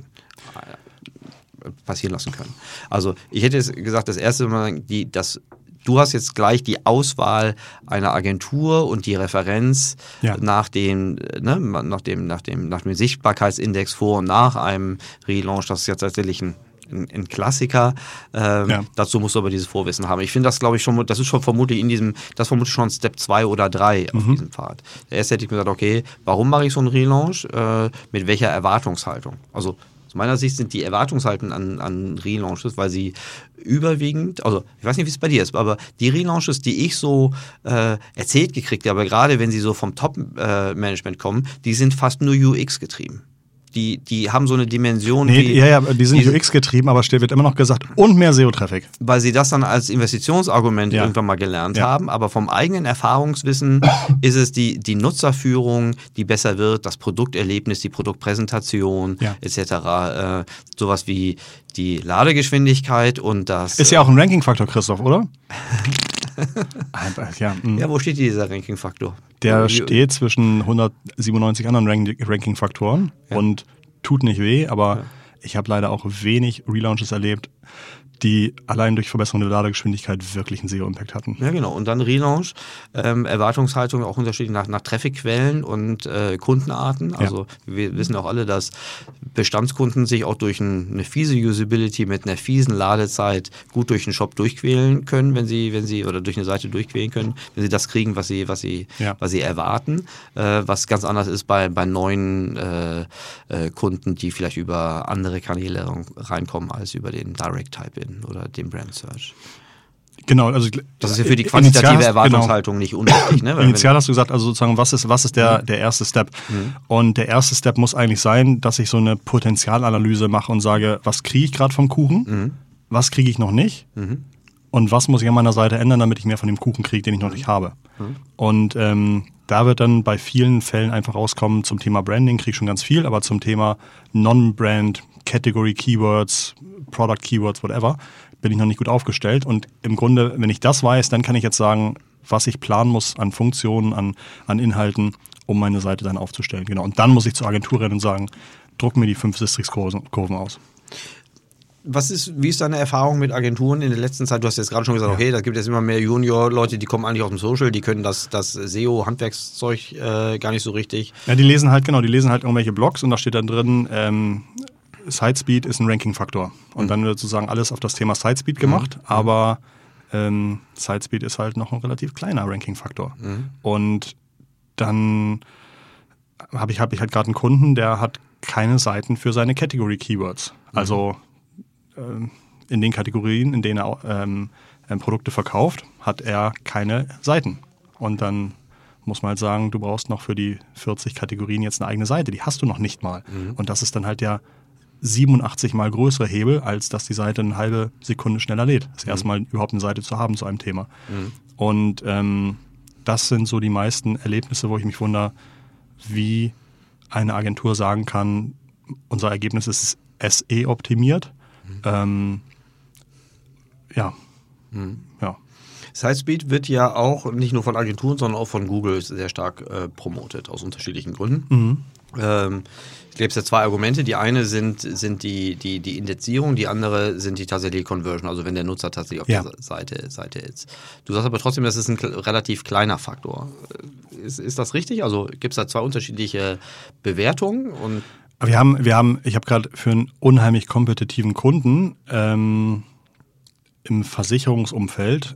äh, passieren lassen können. Also ich hätte jetzt gesagt, das erste Mal, die, das, du hast jetzt gleich die Auswahl einer Agentur und die Referenz Ja. nach dem, äh, ne, nach dem, nach dem, nach dem Sichtbarkeitsindex vor und nach einem Relaunch. Das ist jetzt tatsächlich ein ein, ein Klassiker. Ähm, Ja. Dazu musst du aber dieses Vorwissen haben. Ich finde das, glaube ich, schon, das ist schon vermutlich in diesem, das vermutlich schon Step 2 oder 3 auf diesem Pfad. Erst hätte ich mir gesagt, okay, warum mache ich so einen Relaunch? Äh, mit welcher Erwartungshaltung? Also aus meiner Sicht sind die Erwartungshalten an, an Relaunches, weil sie überwiegend, also ich weiß nicht, wie es bei dir ist, aber die Relaunches, die ich so äh, erzählt gekriegt habe, gerade wenn sie so vom Top-Management kommen, die sind fast nur UX getrieben. Die, die haben so eine Dimension, Nee, wie, ja, ja, die sind die- UX getrieben, aber still wird immer noch gesagt, und mehr SEO-Traffic. weil sie das dann als Investitionsargument Ja. irgendwann mal gelernt Ja. haben. Aber vom eigenen Erfahrungswissen ist es die, die Nutzerführung, die besser wird, das Produkterlebnis, die Produktpräsentation Ja. etc. Äh, sowas wie die Ladegeschwindigkeit und das. Ist ja auch ein Ranking-Faktor, Christoph, oder? Ja, mm. ja, wo steht dieser Ranking-Faktor? Der Wie- steht zwischen 197 anderen Rank Ranking-Faktoren Ja. und tut nicht weh, aber ich habe leider auch wenig Relaunches erlebt, die allein durch Verbesserung der Ladegeschwindigkeit wirklich einen SEO-Impact hatten. Ja, genau. Und dann Relaunch, ähm, Erwartungshaltung auch unterschiedlich nach, nach Trafficquellen und äh, Kundenarten. Also ja. wir wissen auch alle, dass Bestandskunden sich auch durch ein, eine fiese Usability mit einer fiesen Ladezeit gut durch den Shop durchquälen können, wenn sie, wenn sie, oder durch eine Seite durchquälen können, wenn sie das kriegen, was sie, was sie, ja. was sie erwarten. Äh, was ganz anders ist bei, bei neuen äh, äh, Kunden, die vielleicht über andere Kanäle reinkommen als über den Direct Type-In oder den Brand Search. Genau, also das ist ja für die quantitative hast, Erwartungshaltung genau. nicht unwichtig. Ne? Initial hast du gesagt, also sozusagen, was ist, was ist der, mhm. der erste Step? Mhm. Und der erste Step muss eigentlich sein, dass ich so eine Potenzialanalyse mache und sage, was kriege ich gerade vom Kuchen, mhm. was kriege ich noch nicht mhm. und was muss ich an meiner Seite ändern, damit ich mehr von dem Kuchen kriege, den ich noch nicht habe. Mhm. Und ähm, da wird dann bei vielen Fällen einfach rauskommen, zum Thema Branding kriege ich schon ganz viel, aber zum Thema Non-Brand, Category Keywords, Product Keywords, whatever, bin ich noch nicht gut aufgestellt. Und im Grunde, wenn ich das weiß, dann kann ich jetzt sagen, was ich planen muss an Funktionen, an, an Inhalten, um meine Seite dann aufzustellen. Genau. Und dann muss ich zur Agentur rennen und sagen, druck mir die fünf Sistrix-Kurven aus. Was ist, wie ist deine Erfahrung mit Agenturen in der letzten Zeit? Du hast jetzt gerade schon gesagt, ja. okay, da gibt es immer mehr Junior-Leute, die kommen eigentlich aus dem Social, die können das, das SEO-Handwerkszeug äh, gar nicht so richtig. Ja, die lesen halt, genau, die lesen halt irgendwelche Blogs und da steht dann drin, ähm, Sidespeed ist ein Ranking-Faktor. Und mhm. dann wird sozusagen alles auf das Thema Sidespeed gemacht, mhm. aber ähm, Sidespeed ist halt noch ein relativ kleiner Ranking-Faktor. Mhm. Und dann habe ich, hab ich halt gerade einen Kunden, der hat keine Seiten für seine Category Keywords. Mhm. Also äh, in den Kategorien, in denen er ähm, ähm, Produkte verkauft, hat er keine Seiten. Und dann muss man halt sagen, du brauchst noch für die 40 Kategorien jetzt eine eigene Seite. Die hast du noch nicht mal. Mhm. Und das ist dann halt der 87 mal größere Hebel, als dass die Seite eine halbe Sekunde schneller lädt. Das mhm. erstmal überhaupt eine Seite zu haben zu einem Thema. Mhm. Und ähm, das sind so die meisten Erlebnisse, wo ich mich wundere, wie eine Agentur sagen kann, unser Ergebnis ist SE optimiert. Mhm. Ähm, ja. Mhm. ja. Sidespeed wird ja auch nicht nur von Agenturen, sondern auch von Google sehr stark äh, promotet, aus unterschiedlichen Gründen. Ähm, ich glaube, es sind zwei Argumente. Die eine sind, sind die, die, die Indexierung, die andere sind die tatsächliche Conversion, also wenn der Nutzer tatsächlich auf ja. der Seite, Seite ist. Du sagst aber trotzdem, das ist ein relativ kleiner Faktor. Ist, ist das richtig? Also gibt es da zwei unterschiedliche Bewertungen? Und wir haben, wir haben, ich habe gerade für einen unheimlich kompetitiven Kunden ähm, im Versicherungsumfeld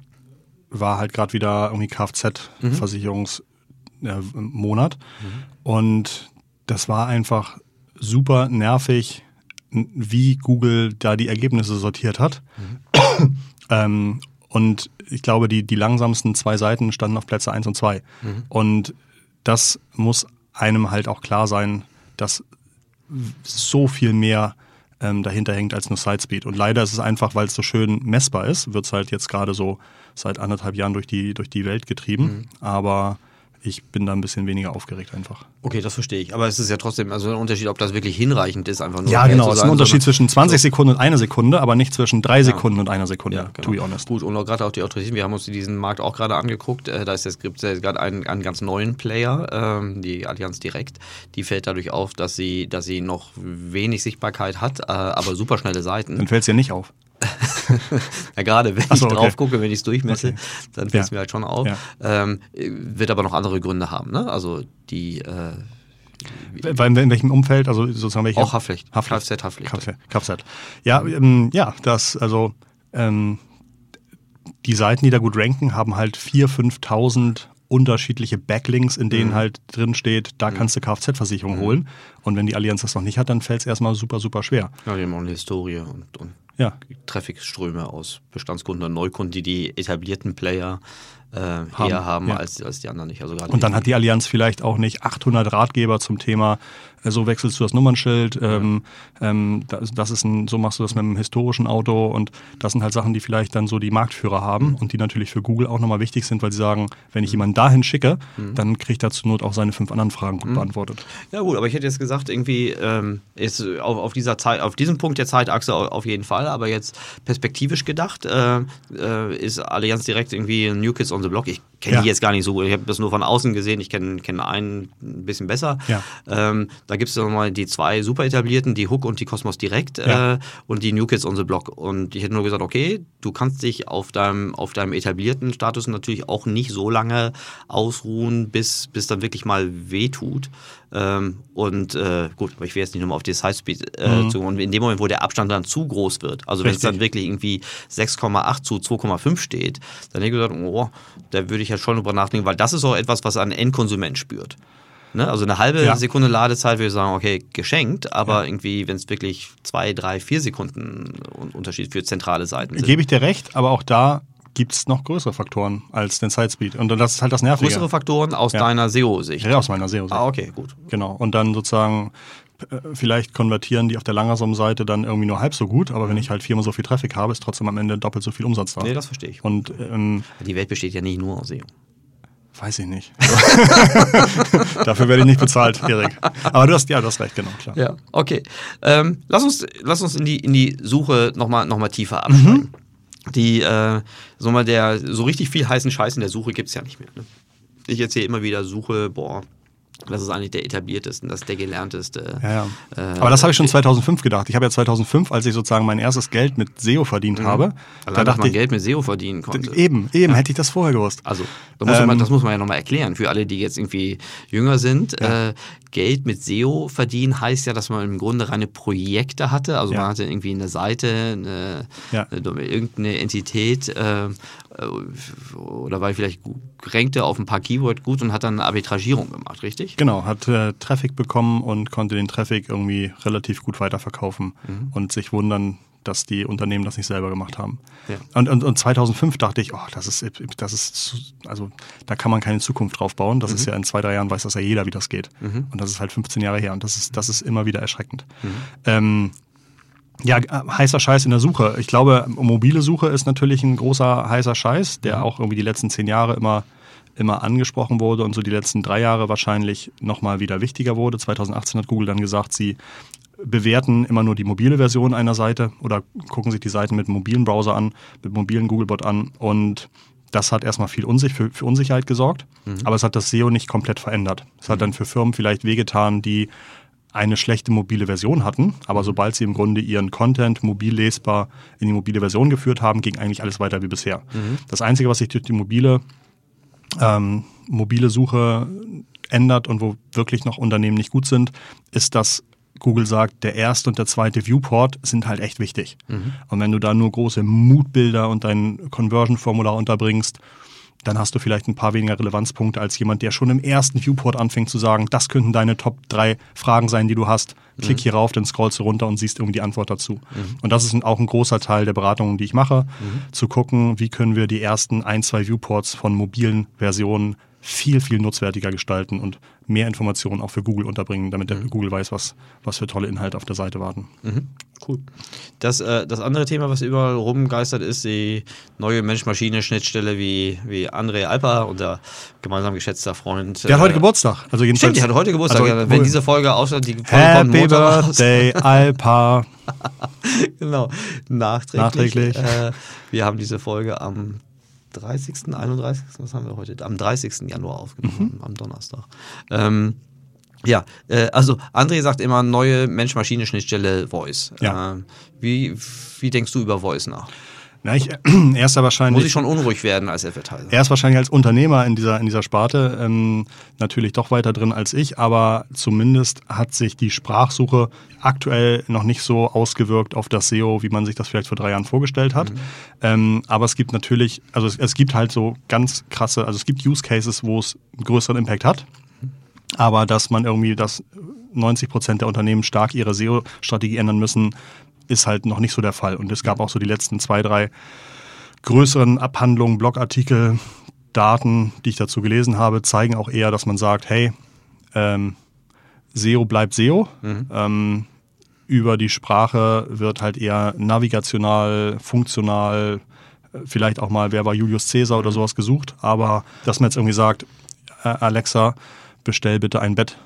war halt gerade wieder irgendwie Kfz-Versicherungsmonat. Mhm. Mhm. Und das war einfach super nervig, wie Google da die Ergebnisse sortiert hat. Mhm. ähm, und ich glaube, die, die langsamsten zwei Seiten standen auf Plätze 1 und 2. Mhm. Und das muss einem halt auch klar sein, dass so viel mehr ähm, dahinter hängt als nur Sidespeed. Und leider ist es einfach, weil es so schön messbar ist, wird es halt jetzt gerade so seit anderthalb Jahren durch die, durch die Welt getrieben. Mhm. Aber ich bin da ein bisschen weniger aufgeregt einfach. Okay, das verstehe ich. Aber es ist ja trotzdem also ein Unterschied, ob das wirklich hinreichend ist, einfach nur. Ja, genau. Es ist ein Unterschied zwischen 20 Sekunden und einer Sekunde, aber nicht zwischen drei ja. Sekunden und einer Sekunde, ja, genau. to be honest. Gut, und gerade auch die Autoritäten, wir haben uns diesen Markt auch gerade angeguckt. Äh, da ist jetzt, gibt es gerade einen, einen ganz neuen Player, ähm, die Allianz Direkt. Die fällt dadurch auf, dass sie, dass sie noch wenig Sichtbarkeit hat, äh, aber super schnelle Seiten. Dann fällt es ja nicht auf. Ja, gerade wenn so, ich drauf gucke, wenn ich es durchmesse, okay. dann fällt es ja. mir halt schon auf. Ja. Ähm, wird aber noch andere Gründe haben. Ne? Also die äh, in, in welchem Umfeld? Also sozusagen welche? Auch Haftpflicht. Haftpflicht. Kfz-Haftpflicht. Kfz, Kfz. Ja, ähm, ja, das, also ähm, die Seiten, die da gut ranken, haben halt 4.000, 5.000 unterschiedliche Backlinks, in denen mhm. halt drin steht, da mhm. kannst du Kfz-Versicherung mhm. holen. Und wenn die Allianz das noch nicht hat, dann fällt es erstmal super, super schwer. Ja, die haben auch eine Historie und, und ja. Traffic-Ströme aus Bestandskunden und Neukunden, die die etablierten Player äh, haben, eher haben ja. als, als die anderen nicht. Also und dann hat die Allianz vielleicht auch nicht 800 Ratgeber zum Thema so wechselst du das Nummernschild, ähm, ähm, das, das, ist ein, so machst du das mit einem historischen Auto und das sind halt Sachen, die vielleicht dann so die Marktführer haben mhm. und die natürlich für Google auch nochmal wichtig sind, weil sie sagen, wenn ich mhm. jemanden dahin schicke, mhm. dann kriegt er zur Not auch seine fünf anderen Fragen gut mhm. beantwortet. Ja gut, aber ich hätte jetzt gesagt, irgendwie ähm, ist auf, auf, dieser Zeit, auf diesem Punkt der Zeitachse auf jeden Fall, aber jetzt perspektivisch gedacht, äh, äh, ist Allianz direkt irgendwie New Kids on the Block. Ich kenne ja. ich jetzt gar nicht so gut. Ich habe das nur von außen gesehen. Ich kenne kenn einen ein bisschen besser. Ja. Ähm, da gibt es nochmal die zwei super etablierten, die Hook und die Cosmos Direct Ja. äh, und die New Kids on the Block. Und ich hätte nur gesagt, okay, du kannst dich auf deinem, auf deinem etablierten Status natürlich auch nicht so lange ausruhen, bis, bis dann wirklich mal wehtut. Ähm, und äh, gut, aber ich will jetzt nicht nochmal auf das Highspeed äh, zu. Und in dem Moment, wo der Abstand dann zu groß wird, also wenn es dann wirklich irgendwie 6,8 zu 2,5 steht, dann hätte ich gesagt, oh, da würde ich ja schon drüber nachdenken, weil das ist auch etwas, was ein Endkonsument spürt. Ne? Also eine halbe Ja. Sekunde Ladezeit würde ich sagen, okay, geschenkt, aber irgendwie, wenn es wirklich zwei, drei, vier Sekunden Un- Unterschied für zentrale Seiten sind. Gebe ich dir recht, aber auch da gibt es noch größere Faktoren als den Sidespeed. Und das ist halt das Nervige. Größere Faktoren aus Ja. deiner SEO-Sicht. Ja, aus meiner SEO. Ah, okay, gut. Genau. Und dann sozusagen, vielleicht konvertieren die auf der Langersom-Seite dann irgendwie nur halb so gut, aber wenn ich halt viermal so viel Traffic habe, ist trotzdem am Ende doppelt so viel Umsatz da. Nee, das verstehe ich. Und ähm, Die Welt besteht ja nicht nur aus SEO. weiß ich nicht. Dafür werde ich nicht bezahlt, Erik. Aber du hast, ja, du hast recht, genau, klar. Ja, okay. Ähm, lass uns, lass uns in die, in die Suche nochmal noch mal tiefer absteigen. Die, äh, so mal der, so richtig viel heißen Scheiß in der Suche gibt es ja nicht mehr. Ne? Ich erzähle immer wieder Suche, boah, das ist eigentlich der etablierteste, das ist der gelernteste. Ja, ja. Äh, Aber das habe ich schon 2005 gedacht. Ich habe ja 2005, als ich sozusagen mein erstes Geld mit SEO verdient habe, Allein, da dass dachte man ich, Geld mit SEO verdienen konnte. eben, eben, hätte ich das vorher gewusst. Also, da muss Ähm, man, das muss man ja nochmal erklären. Für alle, die jetzt irgendwie jünger sind, äh, Geld mit SEO verdienen heißt ja, dass man im Grunde reine Projekte hatte. Also Ja. man hatte irgendwie eine Seite, eine, Ja. eine, irgendeine Entität äh, oder war vielleicht gut, rankte auf ein paar Keyword gut und hat dann eine Arbitragierung gemacht, richtig? Genau, hat äh, Traffic bekommen und konnte den Traffic irgendwie relativ gut weiterverkaufen Mhm. und sich wundern, dass die Unternehmen das nicht selber gemacht haben. Ja. Und, und, und 2005 dachte ich, oh, das ist, das ist, also da kann man keine Zukunft drauf bauen. Das Mhm. ist ja in zwei, drei Jahren weiß das ja jeder, wie das geht. Und das ist halt 15 Jahre her und das ist, das ist immer wieder erschreckend. Mhm. Ähm, ja, äh, heißer Scheiß in der Suche. Ich glaube, mobile Suche ist natürlich ein großer heißer Scheiß, der Mhm. auch irgendwie die letzten zehn Jahre immer, immer angesprochen wurde und so die letzten drei Jahre wahrscheinlich nochmal wieder wichtiger wurde. 2018 hat Google dann gesagt, sie bewerten immer nur die mobile Version einer Seite oder gucken sich die Seiten mit mobilen Browser an, mit mobilen Googlebot an und das hat erstmal viel Unsich für, für Unsicherheit gesorgt, aber es hat das SEO nicht komplett verändert. Es hat dann für Firmen vielleicht wehgetan, die eine schlechte mobile Version hatten, aber sobald sie im Grunde ihren Content mobil lesbar in die mobile Version geführt haben, ging eigentlich alles weiter wie bisher. Das Einzige, was sich durch die mobile, ähm, mobile Suche ändert und wo wirklich noch Unternehmen nicht gut sind, ist, dass Google sagt, der erste und der zweite Viewport sind halt echt wichtig. Und wenn du da nur große Moodbilder und dein Conversion-Formular unterbringst, dann hast du vielleicht ein paar weniger Relevanzpunkte als jemand, der schon im ersten Viewport anfängt zu sagen, das könnten deine Top drei Fragen sein, die du hast. Klick hier rauf, dann scrollst du runter und siehst irgendwie die Antwort dazu. Und das ist auch ein großer Teil der Beratungen, die ich mache, zu gucken, wie können wir die ersten ein, zwei Viewports von mobilen Versionen viel, viel nutzwertiger gestalten und mehr Informationen auch für Google unterbringen, damit der Google weiß, was, was für tolle Inhalte auf der Seite warten. Cool. Das, äh, das andere Thema, was überall rumgeistert, ist die neue Mensch-Maschine-Schnittstelle, wie, wie André Alper, unser gemeinsam geschätzter Freund. Der hat äh, heute Geburtstag. Also jedenfalls, Stimmt, die hat heute Geburtstag. Also, ja, wenn diese Folge ausschaut, die Folge kommt Happy raus. Birthday, Alpa. genau, nachträglich. Nachträglich. Äh, wir haben diese Folge am 30., 31., was haben wir heute? Am 30. Januar aufgenommen, am Donnerstag. Ähm, ja, äh, also André sagt immer neue Mensch-Maschine-Schnittstelle Voice. Ja. Äh, wie, wie denkst du über Voice nach? Na, ich, er ist ja wahrscheinlich. Muss ich schon unruhig werden als Advertiser? Er ist wahrscheinlich als Unternehmer in dieser, in dieser Sparte ähm, natürlich doch weiter drin als ich, aber zumindest hat sich die Sprachsuche aktuell noch nicht so ausgewirkt auf das SEO, wie man sich das vielleicht vor drei Jahren vorgestellt hat. Ähm, aber es gibt natürlich, also es, es gibt halt so ganz krasse, also es gibt Use Cases, wo es einen größeren Impact hat. Aber dass man irgendwie, dass 90 Prozent der Unternehmen stark ihre SEO-Strategie ändern müssen, ist halt noch nicht so der Fall. Und es gab auch so die letzten zwei, drei größeren Abhandlungen, Blogartikel, Daten, die ich dazu gelesen habe, zeigen auch eher, dass man sagt, hey, ähm, SEO bleibt SEO. Ähm, über die Sprache wird halt eher navigational, funktional, äh, vielleicht auch mal, wer war Julius Caesar oder sowas gesucht. Aber dass man jetzt irgendwie sagt, Alexa, bestell bitte ein Bett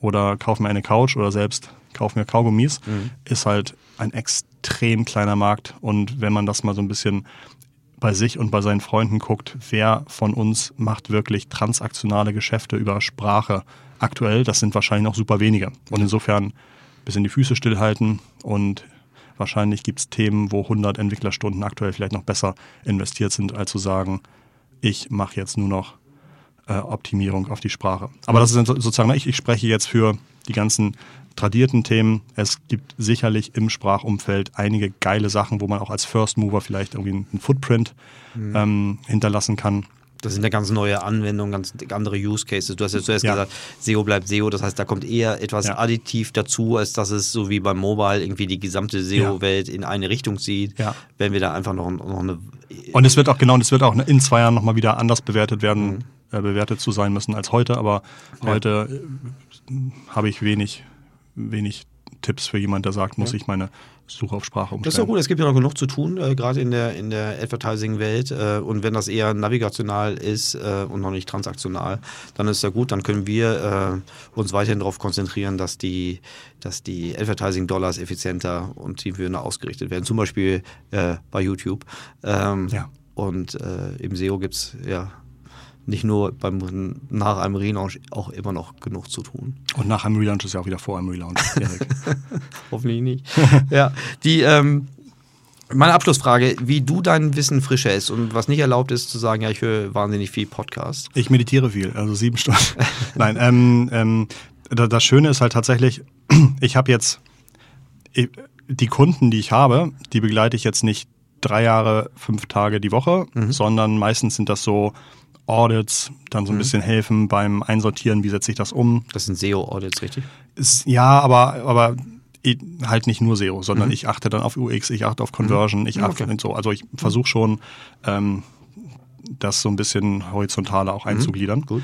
oder kauf mir eine Couch oder selbst kauf mir Kaugummis, ist halt ein extrem kleiner Markt. Und wenn man das mal so ein bisschen bei sich und bei seinen Freunden guckt, wer von uns macht wirklich transaktionale Geschäfte über Sprache aktuell. Das sind wahrscheinlich noch super wenige. Und insofern ein bisschen die Füße stillhalten und wahrscheinlich gibt es Themen, wo 100 Entwicklerstunden aktuell vielleicht noch besser investiert sind, als zu sagen, ich mache jetzt nur noch äh, Optimierung auf die Sprache. Aber das ist sozusagen, ich, ich spreche jetzt für die ganzen tradierten Themen. Es gibt sicherlich im Sprachumfeld einige geile Sachen, wo man auch als First Mover vielleicht irgendwie einen Footprint mhm. ähm, hinterlassen kann. Das sind ja ganz neue Anwendungen, ganz andere Use Cases. Du hast ja zuerst ja. gesagt, SEO bleibt SEO. Das heißt, da kommt eher etwas ja. additiv dazu, als dass es so wie beim Mobile irgendwie die gesamte SEO-Welt ja. in eine Richtung zieht. Ja. Wenn wir da einfach noch, noch eine. Und es wird auch, genau, und es wird auch in zwei Jahren nochmal wieder anders bewertet werden, mhm. Äh, bewertet zu sein müssen als heute. Aber heute äh, habe ich wenig wenig Tipps für jemand, der sagt, muss ja. ich meine Suche auf Sprache umstellen. Das ist doch gut, es gibt ja noch genug zu tun, äh, gerade in der, in der Advertising-Welt. Äh, und wenn das eher navigational ist äh, und noch nicht transaktional, dann ist ja gut, dann können wir äh, uns weiterhin darauf konzentrieren, dass die, dass die Advertising-Dollars effizienter und zielführender ausgerichtet werden. Zum Beispiel äh, bei YouTube. Ähm, ja. Und äh, im SEO gibt es ja nicht nur beim, nach einem Relaunch auch immer noch genug zu tun. Und nach einem Relaunch ist ja auch wieder vor einem Relaunch. Hoffentlich nicht. ja, die, ähm, meine Abschlussfrage, wie du dein Wissen frisch hältst und was nicht erlaubt ist, zu sagen, ja, ich höre wahnsinnig viel Podcast. Ich meditiere viel, also sieben Stunden. Nein, ähm, ähm, das Schöne ist halt tatsächlich, ich habe jetzt die Kunden, die ich habe, die begleite ich jetzt nicht drei Jahre, fünf Tage die Woche, mhm. sondern meistens sind das so Audits, dann so ein mhm. bisschen helfen beim Einsortieren, wie setze ich das um. Das sind SEO-Audits, richtig? Ist, ja, aber, aber halt nicht nur SEO, sondern mhm. ich achte dann auf UX, ich achte auf Conversion, mhm. ich achte okay. so. Also ich versuche schon, ähm, das so ein bisschen horizontaler auch mhm. einzugliedern. Gut.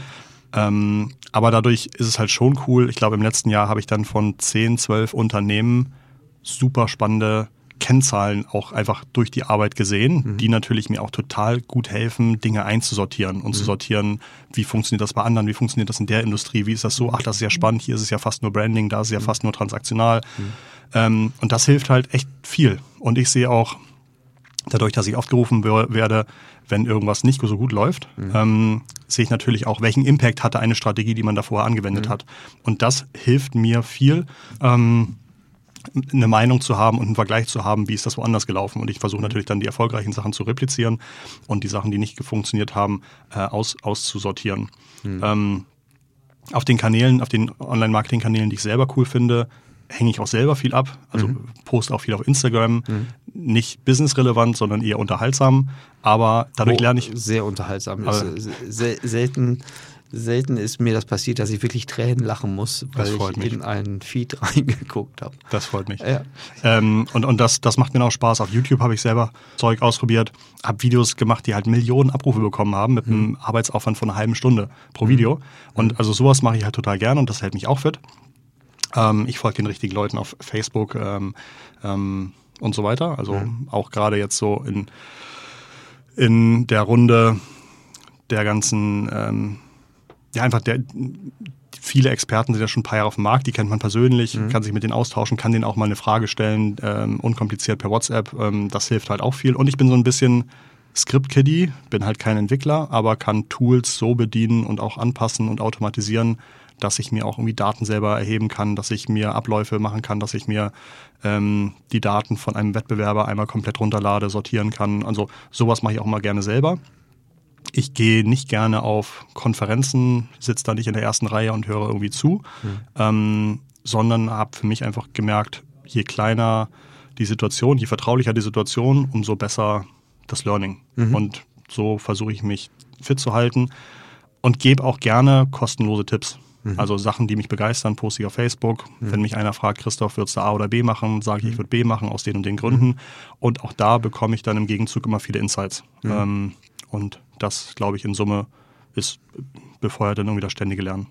Ähm, aber dadurch ist es halt schon cool. Ich glaube, im letzten Jahr habe ich dann von 10, 12 Unternehmen super spannende Kennzahlen auch einfach durch die Arbeit gesehen, mhm. die natürlich mir auch total gut helfen, Dinge einzusortieren und mhm. zu sortieren, wie funktioniert das bei anderen, wie funktioniert das in der Industrie, wie ist das so, ach, das ist ja spannend, hier ist es ja fast nur Branding, da ist es ja mhm. fast nur transaktional. Mhm. Ähm, und das hilft halt echt viel. Und ich sehe auch, dadurch, dass ich aufgerufen werde, wenn irgendwas nicht so gut läuft, mhm. ähm, sehe ich natürlich auch, welchen Impact hatte eine Strategie, die man davor angewendet mhm. hat. Und das hilft mir viel. Ähm, eine Meinung zu haben und einen Vergleich zu haben, wie ist das woanders gelaufen. Und ich versuche mhm. natürlich dann die erfolgreichen Sachen zu replizieren und die Sachen, die nicht funktioniert haben, äh, aus, auszusortieren. Mhm. Ähm, auf den Kanälen, auf den Online-Marketing-Kanälen, die ich selber cool finde, hänge ich auch selber viel ab. Also mhm. poste auch viel auf Instagram. Mhm. Nicht businessrelevant, sondern eher unterhaltsam. Aber dadurch oh, lerne ich. Sehr unterhaltsam. Ist selten selten ist mir das passiert, dass ich wirklich Tränen lachen muss, weil ich mich. in einen Feed reingeguckt habe. Das freut mich. Ja. Ähm, und und das, das macht mir auch Spaß. Auf YouTube habe ich selber Zeug ausprobiert, habe Videos gemacht, die halt Millionen Abrufe bekommen haben mit mhm. einem Arbeitsaufwand von einer halben Stunde pro Video. Mhm. Und also sowas mache ich halt total gerne und das hält mich auch fit. Ähm, ich folge den richtigen Leuten auf Facebook ähm, ähm und so weiter. Also mhm. auch gerade jetzt so in, in der Runde der ganzen ähm, ja, einfach der, viele Experten sind ja schon ein paar Jahre auf dem Markt, die kennt man persönlich, mhm. kann sich mit denen austauschen, kann denen auch mal eine Frage stellen, ähm, unkompliziert per WhatsApp. Ähm, das hilft halt auch viel. Und ich bin so ein bisschen Script-Kiddie, bin halt kein Entwickler, aber kann Tools so bedienen und auch anpassen und automatisieren, dass ich mir auch irgendwie Daten selber erheben kann, dass ich mir Abläufe machen kann, dass ich mir ähm, die Daten von einem Wettbewerber einmal komplett runterlade, sortieren kann. Also sowas mache ich auch mal gerne selber. Ich gehe nicht gerne auf Konferenzen, sitze da nicht in der ersten Reihe und höre irgendwie zu, mhm. ähm, sondern habe für mich einfach gemerkt, je kleiner die Situation, je vertraulicher die Situation, umso besser das Learning. Mhm. Und so versuche ich mich fit zu halten und gebe auch gerne kostenlose Tipps. Mhm. Also Sachen, die mich begeistern, poste ich auf Facebook. Mhm. Wenn mich einer fragt, Christoph, würdest du A oder B machen, sage ich, ich mhm. würde B machen aus den und den Gründen. Mhm. Und auch da bekomme ich dann im Gegenzug immer viele Insights. Mhm. Ähm, und das, glaube ich, in Summe ist befeuert dann irgendwie das ständige Lernen.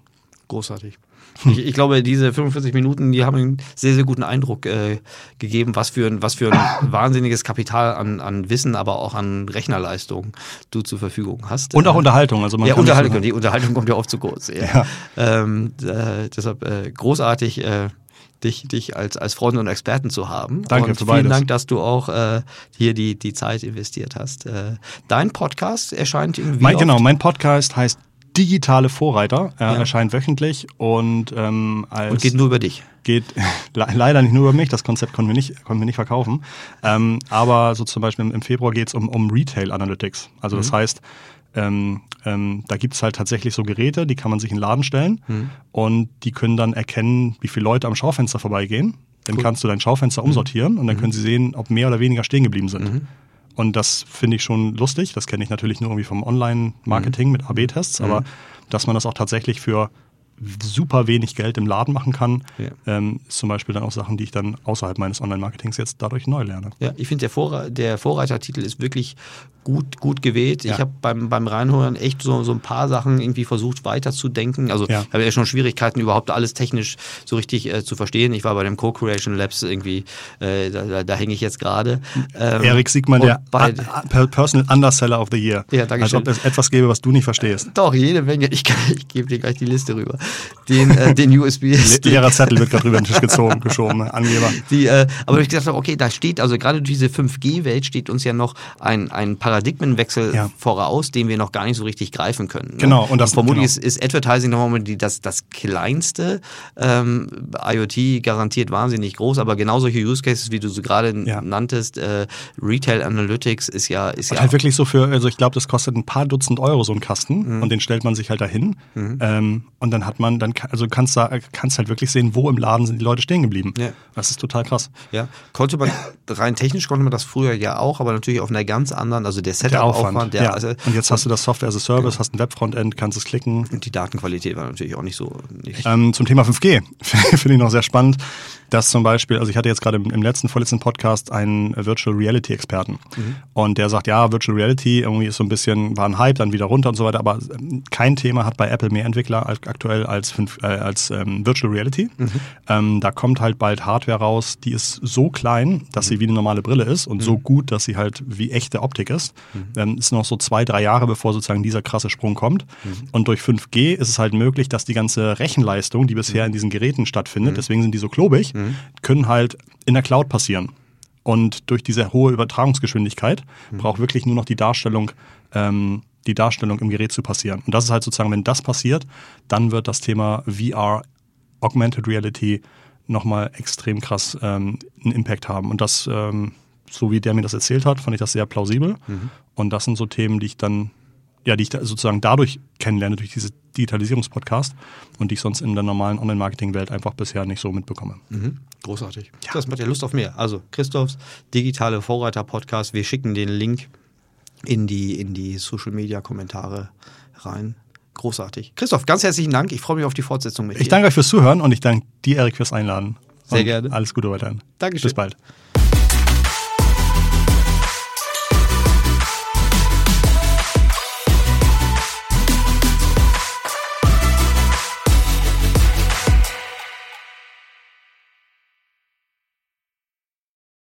Großartig. Ich, ich, glaube, diese 45 Minuten, die haben einen sehr, sehr guten Eindruck äh, gegeben, was für, ein, was für ein wahnsinniges Kapital an, an Wissen, aber auch an Rechnerleistung du zur Verfügung hast. Und auch Unterhaltung. Also man ja, Unterhaltung. Die Unterhaltung kommt ja oft zu kurz. Ja. ja. Ähm, äh, deshalb äh, großartig. Dich, dich als, als Freund und Experten zu haben. Danke und für vielen beides. Dank, dass du auch äh, hier die, die Zeit investiert hast. Äh, dein Podcast erscheint irgendwie. Mein, genau, mein Podcast heißt Digitale Vorreiter. Er Ja. erscheint wöchentlich und, ähm, als Und geht nur über dich. geht le- leider nicht nur über mich, das Konzept konnten wir nicht, konnten wir nicht verkaufen. Ähm, aber so zum Beispiel im, Februar geht es um, um Retail Analytics. Also das heißt, ähm, ähm, da gibt es halt tatsächlich so Geräte, die kann man sich in den Laden stellen und die können dann erkennen, wie viele Leute am Schaufenster vorbeigehen. Dann Cool. kannst du dein Schaufenster umsortieren und dann können sie sehen, ob mehr oder weniger stehen geblieben sind. Und das finde ich schon lustig. Das kenne ich natürlich nur irgendwie vom Online-Marketing mit AB-Tests, aber dass man das auch tatsächlich für super wenig Geld im Laden machen kann, Ja. ähm, ist zum Beispiel dann auch Sachen, die ich dann außerhalb meines Online-Marketings jetzt dadurch neu lerne. Ja, ich finde, der, Vorre der Vorreitertitel ist wirklich gut, gut gewählt. Ja. Ich habe beim, beim Reinhören echt so, so ein paar Sachen irgendwie versucht weiterzudenken. Also Ja. ich habe ja schon Schwierigkeiten, überhaupt alles technisch so richtig äh, zu verstehen. Ich war bei dem Co-Creation Labs irgendwie, äh, da, da, da hänge ich jetzt gerade. Ähm, Erik Siegmann, der bei, Personal Underseller of the Year. Ja, danke Als ob es etwas gäbe, was du nicht verstehst. doch, jede Menge. Ich, ich gebe dir gleich die Liste rüber. Den, äh, den USB. Le- Leerer Zettel wird gerade drüber den Tisch gezogen, geschoben, ne? Angeber. Die, äh, aber ich gesagt habe, okay, da steht, also gerade durch diese 5G-Welt steht uns ja noch ein, ein Paradigmenwechsel Ja. voraus, den wir noch gar nicht so richtig greifen können. Ne? Genau, und das- vermutlich genau. ist, ist Advertising nochmal das, das kleinste. Ähm, IoT garantiert wahnsinnig groß, aber genau solche Use Cases, wie du sie gerade Ja. nanntest, äh, Retail Analytics ist ja, ist Und ja halt wirklich so für, also ich glaube, das kostet ein paar Dutzend Euro so ein Kasten Mhm. und den stellt man sich halt dahin. Ähm, und dann hat man, dann kann- also kannst da kannst halt wirklich sehen, wo im Laden sind die Leute stehen geblieben. Ja. Das ist total krass. Ja, konnte man, rein technisch konnte man das früher ja auch, aber natürlich auf einer ganz anderen, also der Der Aufwand. Setup-Aufwand, ja. also, und jetzt hast du das Software as a Service, hast ein Webfrontend, kannst es klicken. und die Datenqualität war natürlich auch nicht so, nicht, Ähm, zum Thema 5G finde ich noch sehr spannend, dass zum Beispiel, also ich hatte jetzt gerade im, im letzten, vorletzten Podcast einen Virtual Reality Experten. Und der sagt, ja, Virtual Reality irgendwie ist so ein bisschen, war ein Hype, dann wieder runter und so weiter, aber ähm, kein Thema hat bei Apple mehr Entwickler als, aktuell als, fünf, äh, als ähm, Virtual Reality. Ähm, da kommt halt bald Hardware raus, die ist so klein, dass sie wie eine normale Brille ist und so gut, dass sie halt wie echte Optik ist. Ähm, ist noch so zwei, drei Jahre, bevor sozusagen dieser krasse Sprung kommt. Und durch 5G ist es halt möglich, dass die ganze Rechenleistung, die bisher in diesen Geräten stattfindet, deswegen sind die so klobig, können halt in der Cloud passieren. Und durch diese hohe Übertragungsgeschwindigkeit braucht wirklich nur noch die Darstellung, ähm, die Darstellung im Gerät zu passieren. Und das ist halt sozusagen, wenn das passiert, dann wird das Thema VR, Augmented Reality, nochmal extrem krass ähm, einen Impact haben. Und das, ähm, so wie der mir das erzählt hat, fand ich das sehr plausibel. Und das sind so Themen, die ich dann, ja, die ich da sozusagen dadurch kennenlerne, durch diese Digitalisierungspodcast und die ich sonst in der normalen Online-Marketing-Welt einfach bisher nicht so mitbekomme. Mhm. Großartig. Das macht ja Lust auf mehr. Also Christophs digitale Vorreiter-Podcast. Wir schicken den Link in die, in die Social-Media-Kommentare rein. Großartig. Christoph, ganz herzlichen Dank. Ich freue mich auf die Fortsetzung mit Ich dir. danke euch fürs Zuhören und ich danke dir, Erik, fürs Einladen. Sehr und gerne. Alles Gute weiterhin. Dankeschön. Bis bald.